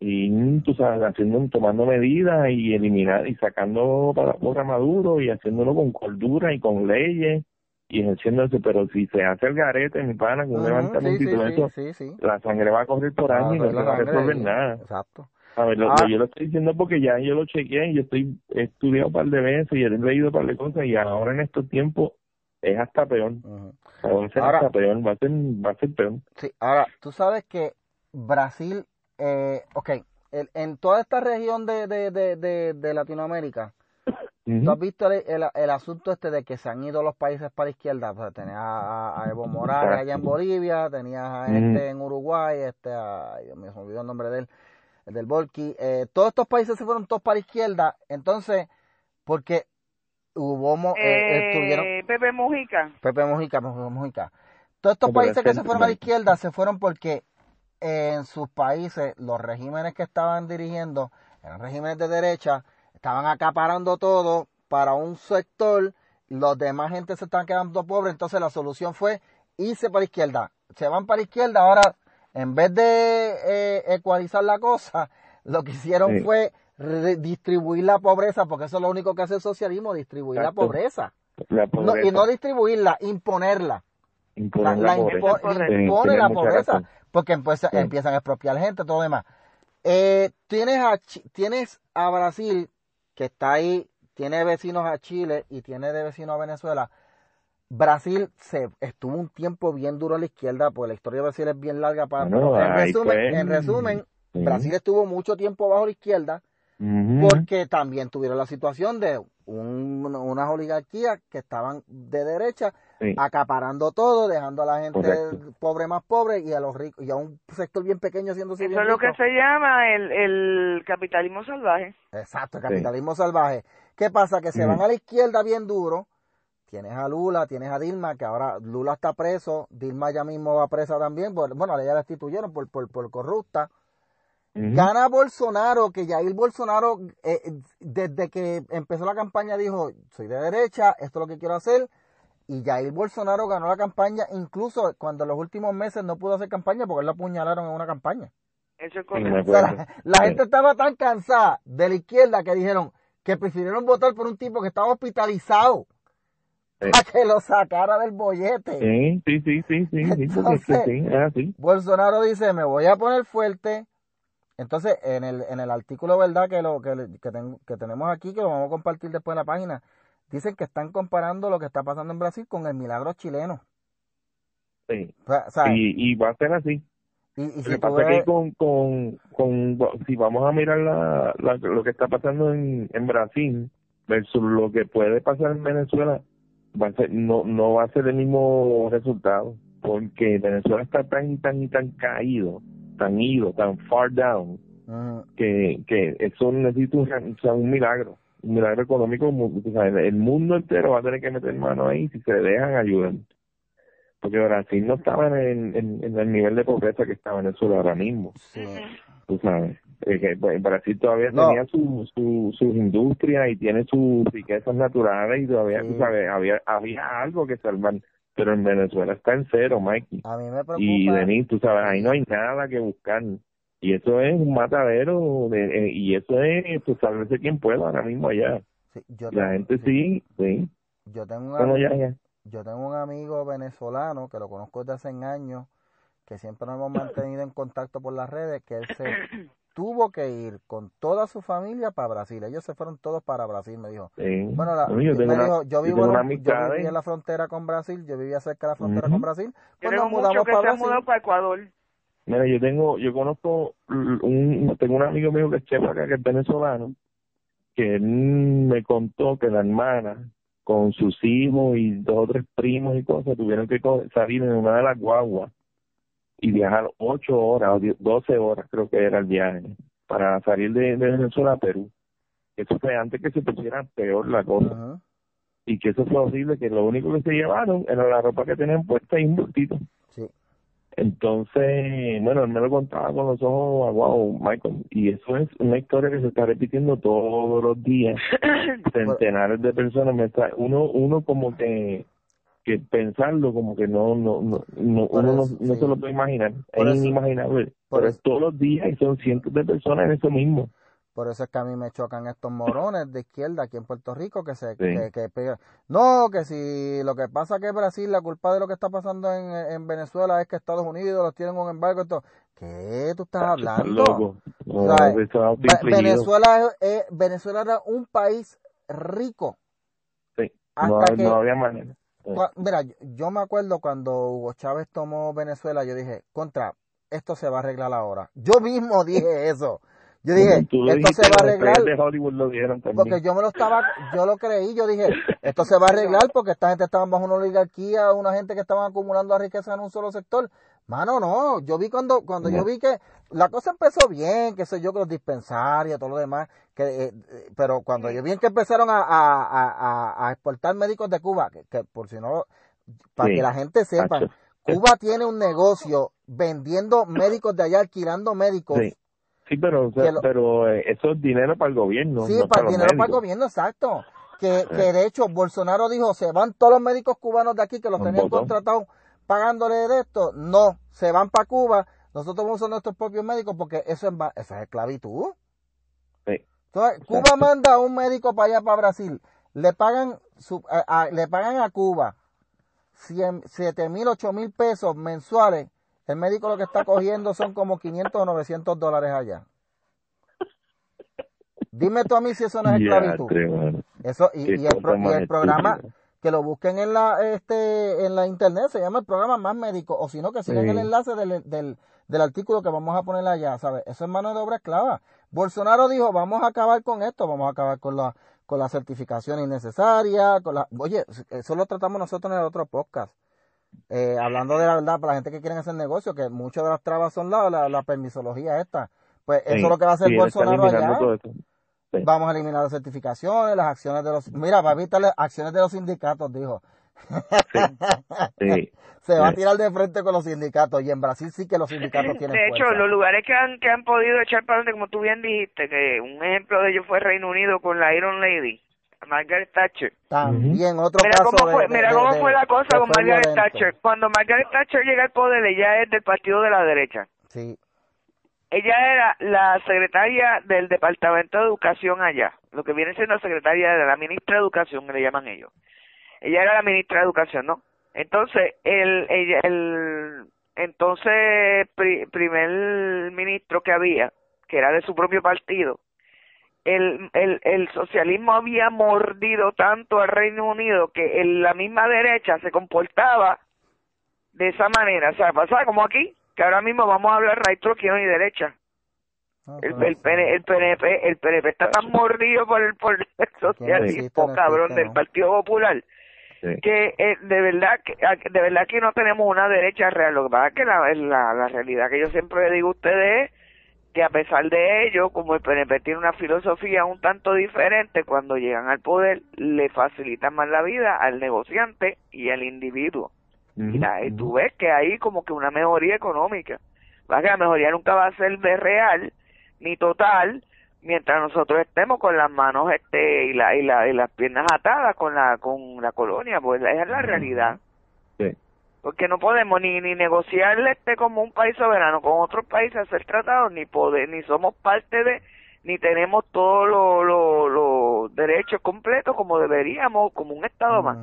y tú sabes haciendo tomando medidas y eliminar y sacando para porra Maduro y haciéndolo con cordura y con leyes y ejerciéndose pero si se hace el garete mi pana con un levantamiento sí, y todo sí, eso sí, la sangre va a correr por Ah, años y no se va a resolver nada. Exacto. a ver, lo- Ah. yo lo estoy diciendo porque ya yo lo chequeé y yo estoy he estudiado un par de veces y he leído un par de cosas y ahora en estos tiempos es hasta peor. A ser Ahora- hasta peor va a ser va a ser peor. Sí, ahora, tú sabes que Brasil, eh, ok, el- en toda esta región de, de, de, de, de Latinoamérica, ¿Tú has visto el, el, el asunto este de que se han ido los países para la izquierda? Pues tenías a, a Evo Morales allá en Bolivia, tenías a este en Uruguay, este, ay, Dios mío, se me olvidó el nombre de él, el del Volky. Eh, todos estos países se fueron todos para la izquierda, entonces, porque hubo, mo- eh, Eh, estuvieron, Pepe Mujica. Pepe Mujica, Pepe Mujica. Todos estos países es que que- se fueron a la izquierda se fueron porque en sus países los regímenes que estaban dirigiendo eran regímenes de derecha, estaban acaparando todo para un sector, los demás gente se estaban quedando pobres, entonces la solución fue irse para la izquierda. Se van para la izquierda, ahora en vez de eh, ecualizar la cosa, [LAUGHS] lo que hicieron Sí. fue redistribuir la pobreza, porque eso es lo único que hace el socialismo, distribuir la pobreza. La No, pobreza. y no distribuirla, imponerla. Imponer La, la pobreza. impo- Correcto. le Sí, impone tienes la mucha pobreza razón. Porque empieza- Sí. empiezan a expropiar gente, todo lo demás. Eh, tienes, a, tienes a Brasil, que está ahí, tiene vecinos a Chile y tiene de vecino a Venezuela. Brasil se estuvo un tiempo bien duro a la izquierda, porque la historia de Brasil es bien larga. Para, Bueno, en, resumen, en resumen, Sí. Brasil estuvo mucho tiempo bajo la izquierda porque también tuvieron la situación de un- unas oligarquías que estaban de derecha Sí. acaparando todo, dejando a la gente Correcto. pobre más pobre y a los ricos y a un sector bien pequeño haciéndose Eso bien es lo que se llama el, el capitalismo salvaje. Exacto, el Sí. capitalismo salvaje. ¿Qué pasa? Que se van a la izquierda bien duro. Tienes a Lula, tienes a Dilma, que ahora Lula está preso, Dilma ya mismo va presa también, por- bueno, ya la destituyeron por, por, por corrupta. Gana Bolsonaro, que Jair Bolsonaro, eh, eh, desde que empezó la campaña, dijo, soy de derecha, esto es lo que quiero hacer. Y Jair Bolsonaro ganó la campaña, incluso cuando en los últimos meses no pudo hacer campaña porque él lo apuñalaron en una campaña. Eso es Sí, me correcto. O sea, acuerdo. la, la Sí. gente estaba tan cansada de la izquierda que dijeron que prefirieron votar por un tipo que estaba hospitalizado Sí. a que lo sacara del bollete. Sí, sí, sí, sí, sí, sí, Entonces-. Bolsonaro dice, me voy a poner fuerte. Entonces, en el, en el artículo, ¿verdad? Que, lo, que, le- que, ten- que tenemos aquí, que lo vamos a compartir después en la página, dicen que están comparando lo que está pasando en Brasil con el milagro chileno. Sí. O sea, ¿sabes? Y, y va a ser así. Y, y Lo si que tú pasa es que ves- con, con, con, si vamos a mirar la, la- lo que está pasando en, en Brasil versus lo que puede pasar en Venezuela, va a ser, no, no va a ser el mismo resultado, porque Venezuela está tan, tan, tan caído, tan ido, tan far down, que, que eso necesita un, o sea, un milagro, un milagro económico, mu- o sea, el mundo entero va a tener que meter mano ahí si se dejan ayudar. Porque Brasil no estaba en, en, en el nivel de pobreza que está Venezuela ahora mismo, Sí. tú sabes. Que, pues, Brasil todavía No. tenía su, su, sus industrias y tiene sus riquezas naturales y todavía, Sí. tú sabes, había, había algo que salvar. Pero en Venezuela está en cero, Mikey. A mí me preocupa. Y Denis, tú sabes, ahí no hay nada que buscar. Y eso es un matadero, de, eh, y eso es, pues, salvarse quien pueda ahora mismo allá. Sí, yo La tengo- gente sí, sí. Yo tengo un Bueno, ya, ya. Yo tengo un amigo venezolano que lo conozco desde hace años, que siempre nos hemos mantenido en contacto por las redes, que él se [COUGHS] tuvo que ir con toda su familia para Brasil. Ellos se fueron todos para Brasil, me dijo. Sí. Bueno, la- yo tengo me una, dijo, yo yo vivo yo vivía en la frontera con Brasil, yo vivía cerca de la frontera con Brasil, pues nos muchos mudamos que para se han Brasil. mudado para Ecuador. Mira, yo tengo, yo conozco un, tengo un amigo mío que es chef acá, que es venezolano, que él me contó que la hermana con sus hijos y dos o tres primos y cosas tuvieron que salir en una de las guaguas y viajar ocho horas o doce horas creo que era el viaje para salir de, de Venezuela a Perú. Eso fue antes que se pusiera peor la cosa y que eso fue horrible, que lo único que se llevaron era la ropa que tenían puesta y un bultito. Entonces, bueno, él me lo contaba con los ojos aguados, Michael, y eso es una historia que se está repitiendo todos los días. [COUGHS] Centenares de personas, me está- uno, uno como que, que pensarlo como que no, no, no, no uno no, no se lo puede imaginar, es inimaginable, pero es todos los días y son cientos de personas en eso mismo. Por eso es que a mí me chocan estos morones de izquierda aquí en Puerto Rico que se Sí. que, que. No, que si lo que pasa que Brasil, la culpa de lo que está pasando en, en Venezuela es que Estados Unidos los tienen un embargo. y todo. ¿Qué tú estás hablando? No, autoinfligido. Venezuela, eh, Venezuela era un país rico. Sí. hasta No, que- no había manera. Sí. Mira, yo, yo me acuerdo cuando Hugo Chávez tomó Venezuela, yo dije, contra, esto se va a arreglar ahora. Yo mismo [LAUGHS] dije eso. Yo dije, tú esto se va a arreglar. estrellas de Hollywood lo dieron también. Porque yo me lo estaba, yo lo creí, yo dije, [LAUGHS] esto se va a arreglar porque esta gente estaba bajo una oligarquía, una gente que estaban acumulando la riqueza en un solo sector. Mano, no, yo vi cuando, cuando yo vi que la cosa empezó bien, que sé yo, que los dispensarios, todo lo demás, que, eh, pero cuando yo vi que empezaron a, a, a, a- exportar médicos de Cuba, que, que por si no, para Sí, que la gente sepa. Cuba tiene un negocio vendiendo médicos de allá, alquilando médicos. Sí. Sí, pero, o sea, Que lo- pero eh, eso es dinero para el gobierno. Sí, no para el dinero para el gobierno, exacto. Que, que de hecho Bolsonaro dijo, se van todos los médicos cubanos de aquí que los tenían votó. contratados pagándole de esto. No, se van para Cuba.Nosotros vamos a nuestros propios médicos porque eso es, eso es esclavitud. Sí. Entonces, Cuba manda a un médico para allá, para Brasil. Le pagan, su, a- a- le pagan a Cuba 100, 7 mil, 8 mil pesos mensuales. El médico lo que está cogiendo son como 500 o 900 dólares allá. Dime tú a mí si eso no es esclavitud. Eso, y, el, pro- y el programa, que lo busquen en la, este, en la internet, se llama el programa Más Médico, o si no, que sigan Sí. el enlace del, del, del artículo que vamos a poner allá, ¿sabes? Eso es mano de obra esclava. Bolsonaro dijo, vamos a acabar con esto, vamos a acabar con la, con la certificación innecesaria, con la, oye, eso lo tratamos nosotros en el otro podcast. Eh, hablando de la verdad, para la gente que quiere hacer negocio, que muchas de las trabas son la, la, la permisología esta. Pues eso Sí, es lo que va a hacer sí, Bolsonaro allá. todo eso. Sí. Vamos a eliminar las certificaciones, las acciones de los... Mira, va a evitar las acciones de los sindicatos, dijo. Sí. [LAUGHS] Se va a tirar de frente con los sindicatos. Y en Brasil sí que los sindicatos [LAUGHS] tienen De hecho, fuerza. los lugares que han, que han podido echar para adelante, como tú bien dijiste, que un ejemplo de ello fue Reino Unido con la Iron Lady, Margaret Thatcher. También otro Mira caso cómo fue, de- mira de- cómo de- fue la cosa con Margaret violento. Thatcher. Cuando Margaret Thatcher llega al poder, ella es del partido de la derecha. Sí, Ella era la secretaria del Departamento de Educación allá, lo que viene siendo la secretaria de la ministra de Educación, que le llaman ellos. Ella era la ministra de Educación, ¿no? Entonces, el, ella, el entonces pri- primer ministro que había, que era de su propio partido, el, el, el socialismo había mordido tanto al Reino Unido que en la misma derecha se comportaba de esa manera. O sea, pasaba como aquí, que ahora mismo vamos a hablar right izquierda y derecha. No, El, no el, PN el PNP, el PNP está tan mordido por el, por el socialismo, cabrón, del. Partido Popular, Sí. que eh, de verdad que de verdad que no tenemos una derecha real. Lo que pasa es que la, la, la realidad que yo siempre le digo a ustedes es que a pesar de ello, como el PNP tiene una filosofía un tanto diferente, cuando llegan al poder le facilitan más la vida al negociante y al individuo. Y, la- y tú ves que hay como que una mejoría económica. Va que la mejoría nunca va a ser de real ni total mientras nosotros estemos con las manos este y la y, la, y las piernas atadas con la con la colonia, pues esa es la realidad. Sí. Porque no podemos ni ni negociar este como un país soberano con otros países hacer tratados ni poder ni somos parte de ni tenemos todos los los- los derechos completos como deberíamos como un estado más.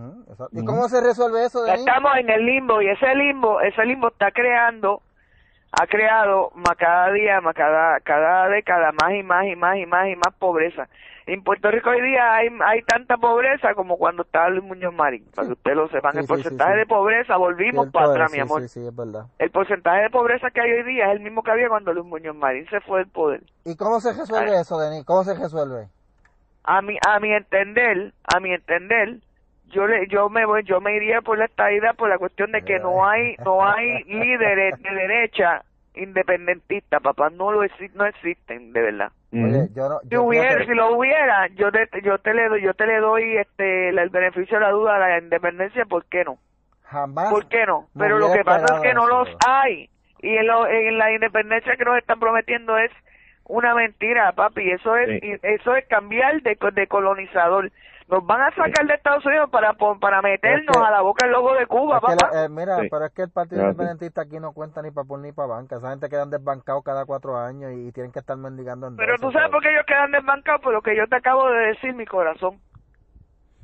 ¿Y cómo se resuelve eso, Denis? estamos en el limbo y ese limbo, ese limbo está creando, ha creado más cada día, más cada, cada década más y más y más y más y más pobreza. En Puerto Rico hoy día hay, hay tanta pobreza como cuando estaba Luis Muñoz Marín, para que ustedes lo sepan. Sí, el porcentaje sí, sí. de pobreza, volvimos Cierto para es, atrás, mi amor. Sí, sí, es verdad. El porcentaje de pobreza que hay hoy día es el mismo que había cuando Luis Muñoz Marín se fue del poder. ¿Y cómo se resuelve eso, Denis? ¿Cómo se resuelve? a mi a mi entender a mi entender yo le yo me voy yo me iría por la estadidad por la cuestión de que no hay no hay [LAUGHS] líderes de derecha independentistas papá no lo exi- no existen de verdad. Oye, yo no... si hubiera si lo hubiera yo te yo te le doy yo te le doy este el beneficio de la duda a la independencia por qué no Jamás... por qué no pero lo que pasa es que no eso, los hay. Y en, lo- en la independencia que nos están prometiendo es una mentira, papi. Eso es Sí. eso es cambiar de, de colonizador. Nos van a sacar de Estados Unidos para para meternos que- a la boca el logo de Cuba, Es papá. la- eh, mira, Sí. pero es que el Partido. Independentista aquí no cuenta ni para por ni para banca. Esa gente quedan desbancados cada cuatro años y, tienen que estar mendigando en Pero dólares, tú sabes por qué ellos quedan desbancados por lo que yo te acabo de decir, mi corazón.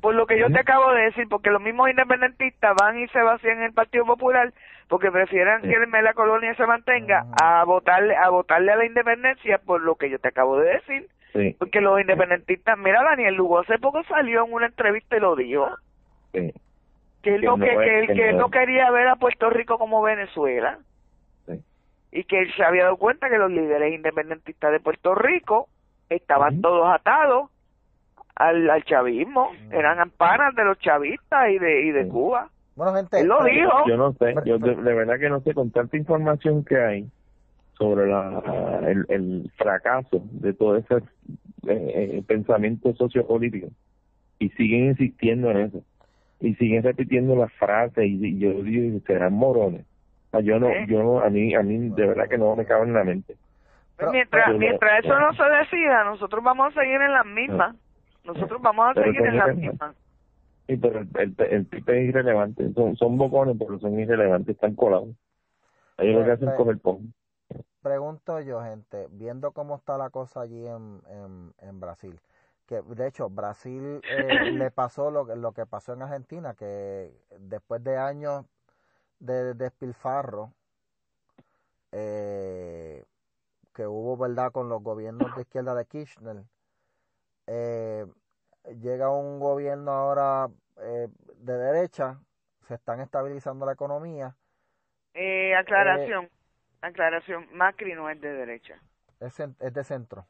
Por lo que yo te acabo de decir, porque los mismos independentistas van y se vacían en el Partido Popular porque prefieren Sí. que la colonia se mantenga a votarle a votarle a la independencia por lo que yo te acabo de decir. Sí, Porque los independentistas, mira, Daniel Lugo hace poco salió en una entrevista y lo dijo, sí, que él Que no, que, él, que no quería ver a Puerto Rico como Venezuela. y que él se había dado cuenta que los líderes independentistas de Puerto Rico estaban todos atados al, al chavismo, eran ampanas de los chavistas y de, y de Cuba. Bueno, gente, Él lo dijo. Yo no sé, yo de, de verdad que no sé, con tanta información que hay sobre la, el, el fracaso de todo ese eh, eh, pensamiento sociopolítico y siguen insistiendo en eso y siguen repitiendo las frases y, y yo digo serán morones O sea, yo no ¿Eh? yo no a mí a mí de verdad que no me cabe en la mente Pues Pero- mientras, pero- mientras eso no se decida, nosotros vamos a seguir en las mismas. Nosotros vamos a seguir en las mismas. Sí pero el, el, el tipo es irrelevante. Son son bocones pero son irrelevantes están colados. Ellos lo que hacen Pues, coger pon. Pregunto yo, gente, viendo cómo está la cosa allí en, en, en Brasil, que de hecho Brasil eh, [COUGHS] le pasó lo, que- lo que pasó en Argentina, que después de años de despilfarro eh, que hubo, ¿verdad?, con los gobiernos de izquierda de Kirchner, eh, llega un gobierno ahora eh, de derecha, se están estabilizando la economía, Eh, aclaración, aclaración. Macri no es de derecha, es, es de centro.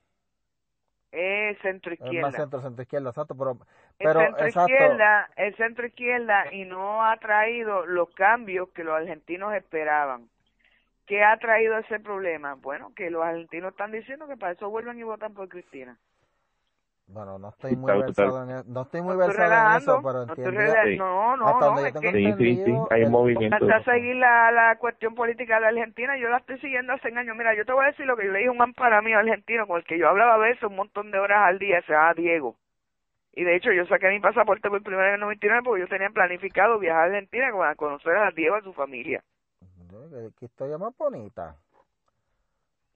es centro Es más izquierda. centro, centro izquierda, exacto, pero, pero centro exacto, izquierda, es centro izquierda y no ha traído los cambios que los argentinos esperaban. ¿Qué ha traído ese problema? Bueno, que los argentinos están diciendo que para eso vuelven y votan por Cristina. Bueno, no estoy muy versado en, e- no estoy muy versado en eso, pero entiendo, Sí. no, no, hasta no, es tengo que Sí, sí, sí, entendido, hay el- movimiento. hasta seguir la, la cuestión política de Argentina, yo la estoy siguiendo hace años. Mira, yo te voy a decir lo que yo le dije a un ampara mío argentino con el que yo hablaba a veces un montón de horas al día, se llama Diego. Y de hecho yo saqué mi pasaporte por primera vez en el 99 porque yo tenía planificado viajar a Argentina a conocer a Diego y a su familia. que- que historia más bonita.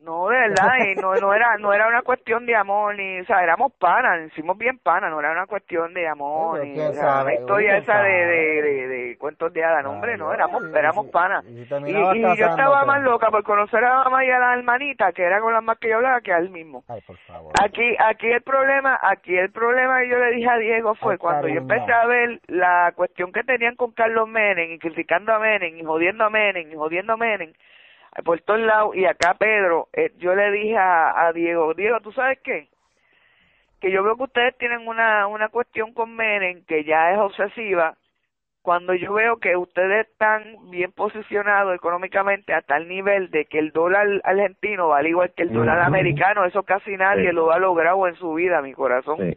No, de verdad, y no, no era no era una cuestión de amor, ni, o sea, éramos panas, hicimos bien panas, no era una cuestión de amor, ni o sea, una historia esa de, de, de, de cuentos de hadas, no, hombre, no, éramos, éramos panas. y yo estaba casándote. más loca por conocer a la mamá y a la hermanita, que era con las más que yo hablaba, que a él mismo. Ay, por favor. Aquí, aquí el problema, aquí el problema que yo le dije a Diego fue Ay, cuando yo empecé a ver la cuestión que tenían con Carlos Menem y criticando a Menem y jodiendo a Menem y jodiendo a Menem por todos lados y acá Pedro, eh, yo le dije a, a Diego, Diego, ¿tú sabes qué? Que yo veo que ustedes tienen una, una cuestión con Menem que ya es obsesiva cuando yo veo que ustedes están bien posicionados económicamente a tal nivel de que el dólar argentino vale igual que el dólar americano, eso casi nadie Sí. lo ha logrado en su vida, mi corazón. Sí.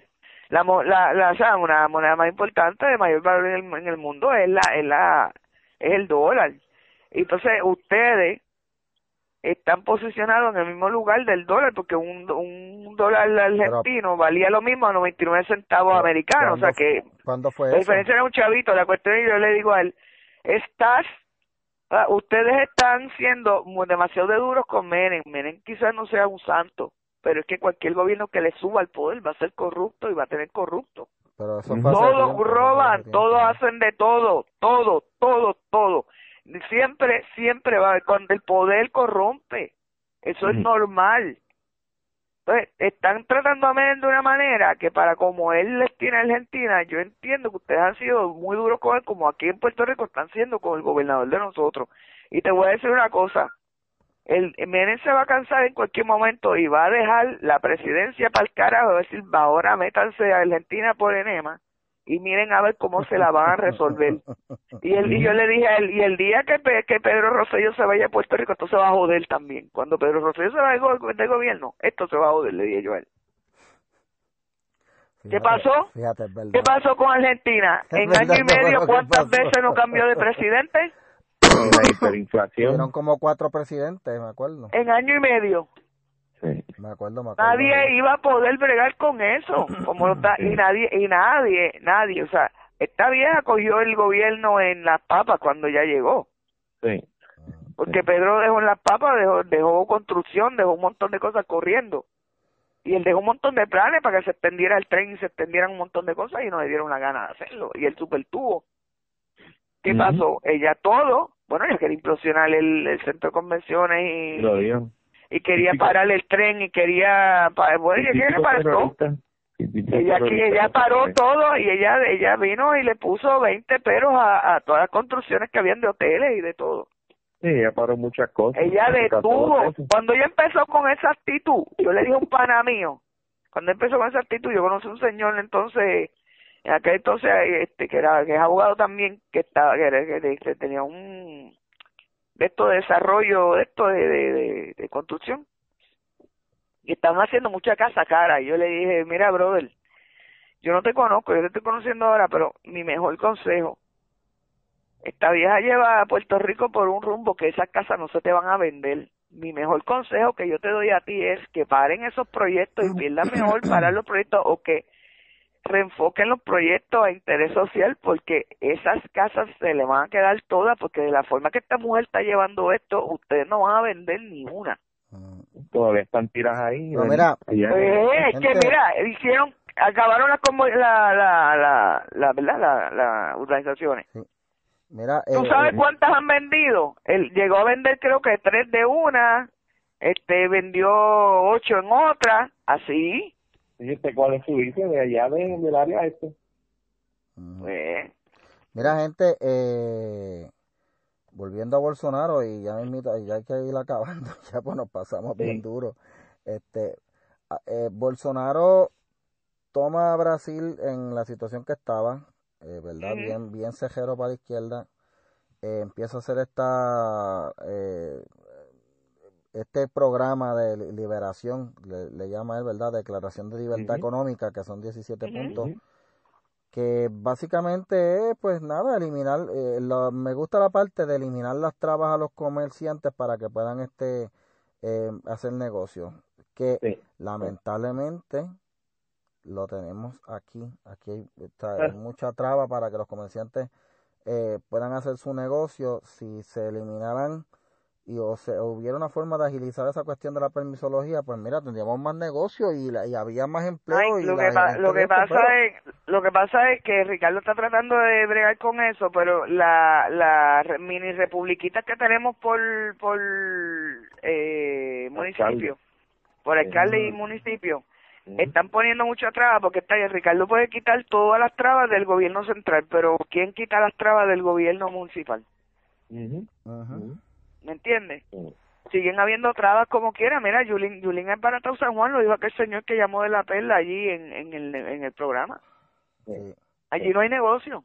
La, la, la, o sea, una moneda más importante de mayor valor en el, en el mundo es la, es la, es el dólar. Entonces, ustedes están posicionados en el mismo lugar del dólar porque un, un dólar argentino valía lo mismo a 99 centavos americanos, o sea ¿cuándo que ¿Cuándo fue la eso? diferencia era un chavito, la cuestión es yo le digo a él, estás, ah, ustedes están siendo demasiado de duros con Menem, Menem quizás no sea un santo, pero es que cualquier gobierno que le suba al poder va a ser corrupto y va a tener corrupto. Pero eso Todos tiempo, eso roban, todos hacen de todo, todo, todo, todo. Siempre, siempre va, cuando el poder corrompe, eso es normal. Entonces, están tratando a Menem de una manera que para como él les tiene a Argentina, yo entiendo que ustedes han sido muy duros con él, como aquí en Puerto Rico están siendo con el gobernador de nosotros. Y te voy a decir una cosa, el Menem se va a cansar en cualquier momento y va a dejar la presidencia para el carajo, va a decir, "Va, ahora métanse a Argentina por enema y miren a ver cómo se la van a resolver. Y, el, y yo le dije a él, y el día que, que Pedro Rosselló se vaya a Puerto Rico, esto se va a joder también. Cuando Pedro Rosselló se vaya del, go- del gobierno, esto se va a joder, le dije yo a él. ¿Qué pasó? Fíjate, es verdad. ¿Qué pasó con Argentina? Es En verdad, año y medio, ¿cuántas veces no cambió de presidente? la hiperinflación Tuvieron como cuatro presidentes, me acuerdo. En año y medio. Sí. Me acuerdo, me acuerdo. Nadie iba a poder bregar con eso, [CLEARS THROAT] como lo está, y nadie, y nadie, nadie, o sea, esta vieja cogió el gobierno en las papas cuando ya llegó, sí porque Pedro dejó en las papas, dejó, dejó construcción, dejó un montón de cosas corriendo, y él dejó un montón de planes para que se extendiera el tren y se extendieran un montón de cosas y no le dieron la gana de hacerlo, y él super tuvo. ¿Qué pasó? Ella todo, bueno, ella quería implosionar el, el centro de convenciones y, lo digo y quería parar el tren y quería, bueno, ella típico ella aquí terrorista. ella paró todo y ella ella vino y le puso 20 peros a, a todas las construcciones que habían de hoteles y de todo Sí. Ella paró muchas cosas. Ella detuvo. Cuando ella empezó con esa actitud, yo le dije a un pana mío, cuando empezó con esa actitud, yo conocí a un señor entonces, en aquel entonces, este, que era, que es abogado también, que estaba, que, era- que- que tenía un, de esto de desarrollo, de esto de, de, de, construcción. Y estaban haciendo mucha casa cara. Y yo le dije, mira, brother, yo no te conozco, yo te estoy conociendo ahora, pero mi mejor consejo, esta vieja lleva a Puerto Rico por un rumbo que esas casas no se te van a vender. Mi mejor consejo que yo te doy a ti es que paren esos proyectos y pierdan mejor parar los proyectos o que reenfoquen los proyectos a interés social porque esas casas se le van a quedar todas porque de la forma que esta mujer está llevando esto, ustedes no van a vender ni una. Mm. Todavía están tiras ahí. No, mira. Eh, es que mira, hicieron, acabaron las como la, la, la, la, ¿verdad? La, la urbanizaciones. Mira, ¿Tú eh, sabes eh, cuántas han vendido? Él llegó a vender creo que tres de una, este vendió ocho en otra, así. ¿Cuál es su dice? De allá de- del área este. Pues, Mira, gente, eh, volviendo a Bolsonaro y ya mismito, ya hay que ir acabando, [LAUGHS] ya pues nos pasamos bien duro. Este, a- eh, Bolsonaro toma a Brasil en la situación que estaba, eh, ¿verdad? Bien, bien cejero para la izquierda. Eh, empieza a hacer esta, eh, este programa de li- liberación, le, le llama él, ¿verdad? Declaración de libertad económica, que son 17 Ujú. puntos que básicamente es, pues nada, eliminar, eh, me gusta la parte de eliminar las trabas a los comerciantes para que puedan este eh, hacer negocios, que Sí. lamentablemente lo tenemos aquí, aquí hay, está, Ah. hay mucha traba para que los comerciantes eh, puedan hacer su negocio, si se eliminaran y o se hubiera una forma de agilizar esa cuestión de la permisología, pues mira, tendríamos más negocio y, la- y había más empleo ay, y lo que pa- lo pasa pero- es lo que pasa es que Ricardo está tratando de bregar con eso, pero la la mini republiquitas que tenemos por por eh, municipio, por alcalde y Ujú. municipio, Ujú. están poniendo muchas trabas porque está ahí, Ricardo puede quitar todas las trabas del gobierno central, pero ¿quién quita las trabas del gobierno municipal? Ujú. Ujú. ¿Me entiendes? Siguen habiendo trabas como quiera. Mira, Yulín, Yulín es baratado San Juan, lo dijo aquel señor que llamó de la perla allí en, en, el, en el programa. Allí no hay negocio.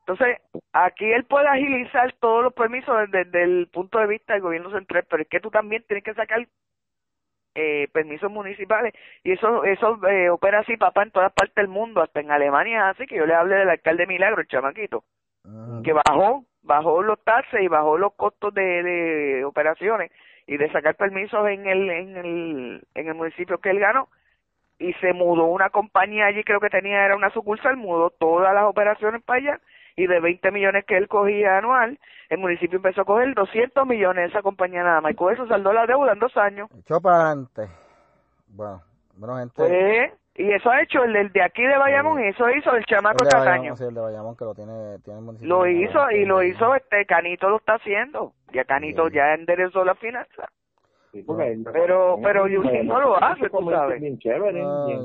Entonces, aquí él puede agilizar todos los permisos desde, desde el punto de vista del gobierno central, pero es que tú también tienes que sacar eh, permisos municipales y eso eso eh, opera así, papá, en todas partes del mundo, hasta en Alemania, así que yo le hablé del alcalde Milagro, el chamaquito, Ujú. que bajó, bajó los taxes y bajó los costos de, de operaciones y de sacar permisos en el, en el, en el municipio que él ganó y se mudó una compañía allí, creo que tenía, era una sucursal, mudó todas las operaciones para allá y de 20 millones que él cogía anual, el municipio empezó a coger 200 millones de esa compañía nada más y con eso saldó la deuda en dos años. Echó para adelante. Bueno, bueno, gente. Pues, y eso ha hecho el, el de aquí de Bayamón y eso hizo el chamaco el de Cataño. Bayamón, sí, el de Bayamón que lo tiene, tiene el municipio Lo hizo Bayamón, y lo hizo este Canito lo está haciendo. Ya Canito ya enderezó la finanza. Sí, porque hay- Pero- pero Yulín no lo hace, tú sabes. Bien chévere, Ay. bien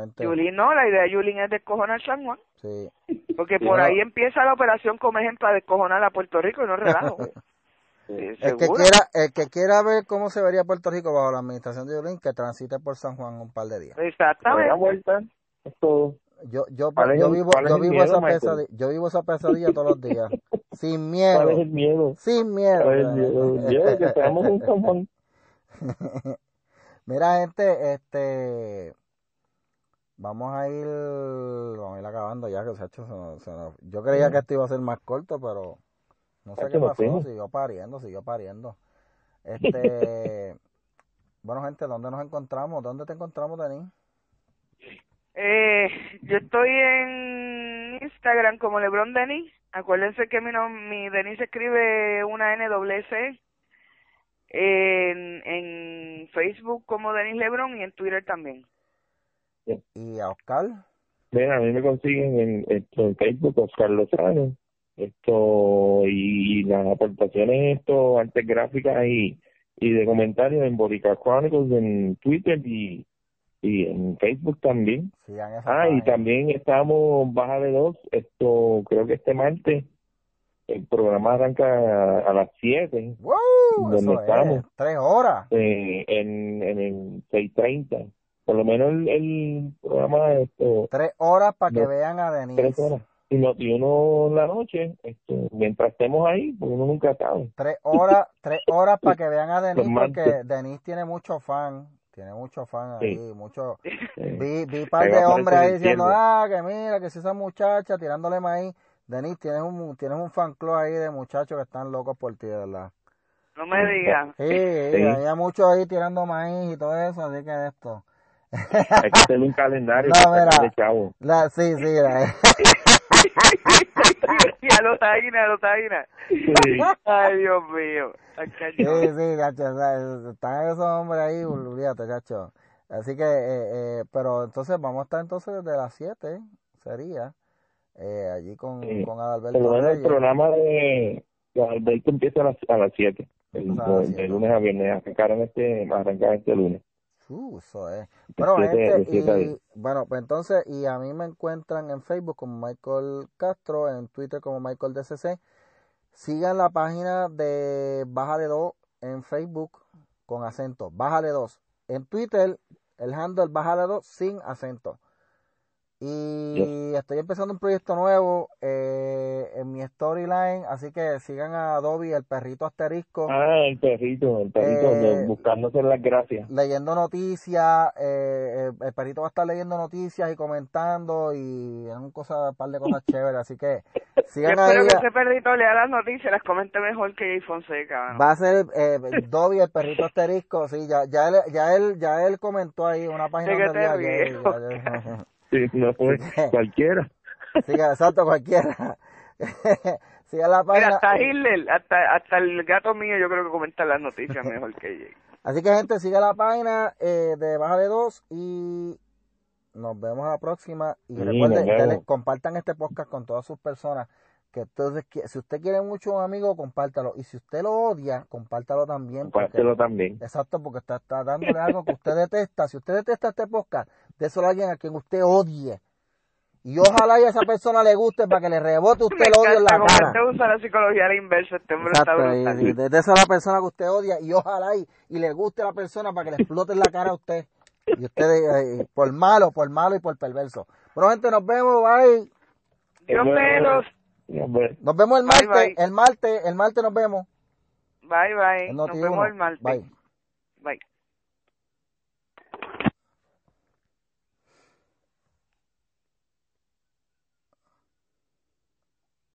gente, Yulín no, la idea de Yulín es descojonar San Juan. sí. Porque por no. ahí empieza la operación como ejemplo a descojonar a Puerto Rico y no relajo. [LAUGHS] Sí, El que quiera, el que quiera ver cómo se vería Puerto Rico bajo la administración de Yulín, que transite por San Juan un par de días. Exactamente. vuelta, es todo. Yo, yo, ¿Cuál yo vivo, cuál yo vivo miedo, esa pesadilla, yo vivo esa pesadilla todos los días, [LAUGHS] sin ¿Cuál miedo, es el miedo? sin miedo. ¿Cuál es el miedo? El miedo de que seamos un San Juan. [LAUGHS] Mira, gente, este, vamos a ir, vamos a ir acabando ya, que se ha hecho, se se yo creía que esto iba a ser más corto, pero no sé qué pasó, fuimos. siguió pariendo, siguió pariendo. Este, [LAUGHS] bueno, gente, ¿dónde nos encontramos? ¿Dónde te encontramos, Denis? Eh, yo estoy en Instagram como Lebron Denis. Acuérdense que mi, nom- mi Denis se escribe una N doble C. En, en Facebook como Denis Lebron y en Twitter también. Y a Oscar, a mí me consiguen en, en Facebook Oscar Lozano. Esto, y las aportaciones, esto, artes gráficas y, y de comentarios en Borica Chronicles en Twitter y, y en Facebook también. Ah, y también estamos baja de dos, esto, creo que este martes, el programa arranca a, las 7. ¡Wow! ¿Dónde Eso estamos? es, tres horas. eh, en, en el 6.30. Por lo menos el, el programa esto, Tres horas para que No, vean a tres Denise. horas. Y, no, y uno en la noche, esto, mientras estemos ahí, pues uno nunca sabe. Tres horas, [LAUGHS] tres horas para que vean a Denise Los porque. Denise tiene mucho fan. Tiene mucho fan ahí, Sí. mucho. Eh, Vi, vi par de hombres ahí diciendo, ah, que mira, que si esa muchacha tirándole maíz. Denise, tienes un, tienes un fan club ahí de muchachos que están locos por ti, de verdad. No me digas. Sí, sí, Sí. había muchos ahí tirando maíz y todo eso, así que esto. Hay que hacer un calendario [LAUGHS] No, para mira. chavo. La, sí, sí, la- [LAUGHS] [LAUGHS] a los taínas, a los taínas. Sí. Ay, Dios mío. Sí, sí, chacho, o sea, están esos hombres ahí, olvídate, chacho. Así que, eh, eh, pero entonces vamos a estar entonces desde las 7, sería, eh, allí con, Sí. con Adalberto menos el Reyes. programa de, de Alberto empieza a las, a las 7. El, lunes a viernes. Arrancaron este, arrancar este lunes. Uh, eso es. Bueno, gente, y, bueno, pues entonces, y a mí me encuentran en Facebook como Michael Castro, en Twitter como Michael DCC. Sigan la página de Bájale 2 en Facebook con acento, Bájale 2. En Twitter, el handle Bájale 2 sin acento. Y estoy empezando un proyecto nuevo eh, en mi storyline, así que sigan a Adobe, el perrito asterisco Ah, el perrito, el perrito, Eh, buscándose las gracias. leyendo noticias, eh, el, perrito va a estar leyendo noticias y comentando y es un cosa, un par de cosas chéveres, así que Yo sigan ahí. espero que ese perrito lea las noticias, las comente mejor que Jay Fonseca. mano. Va a ser eh, Dobby, el perrito asterisco, sí, ya, ya él, ya él, ya él comentó ahí una página ¿De qué donde te ríes? ya- ya- Sí, no fue cualquiera. sí, exacto, cualquiera. [LAUGHS] Siga la Mira, página. hasta Hitler, hasta, hasta el gato mío yo creo que comenta las noticias mejor que Jay. Así que gente, siga la página eh, de Baja de 2 y nos vemos a la próxima. Y Sí, recuerden, compartan este podcast con todas sus personas. Que entonces, que- si usted quiere mucho a un amigo, compártalo. Y si usted lo odia, compártalo también. porque- Compártelo también. exacto, porque está, está dándole algo que usted detesta. Si usted detesta este podcast, déselo a alguien a quien usted odie. Y ojalá y a esa persona le guste para que le rebote usted Me el odio en la cara. este usa la psicología a la inversa, este hombre está Exacto, y, brutal. y de de eso a la persona que usted odia y ojalá y, y le guste a la persona para que le explote en la cara a usted. Y usted, eh, por malo, por malo y por perverso. Bueno, gente, nos vemos, bye. Dios menos. Nos vemos el martes, bye. el martes, el martes nos vemos. Bye, bye. Nos vemos el martes. Bye. Bye.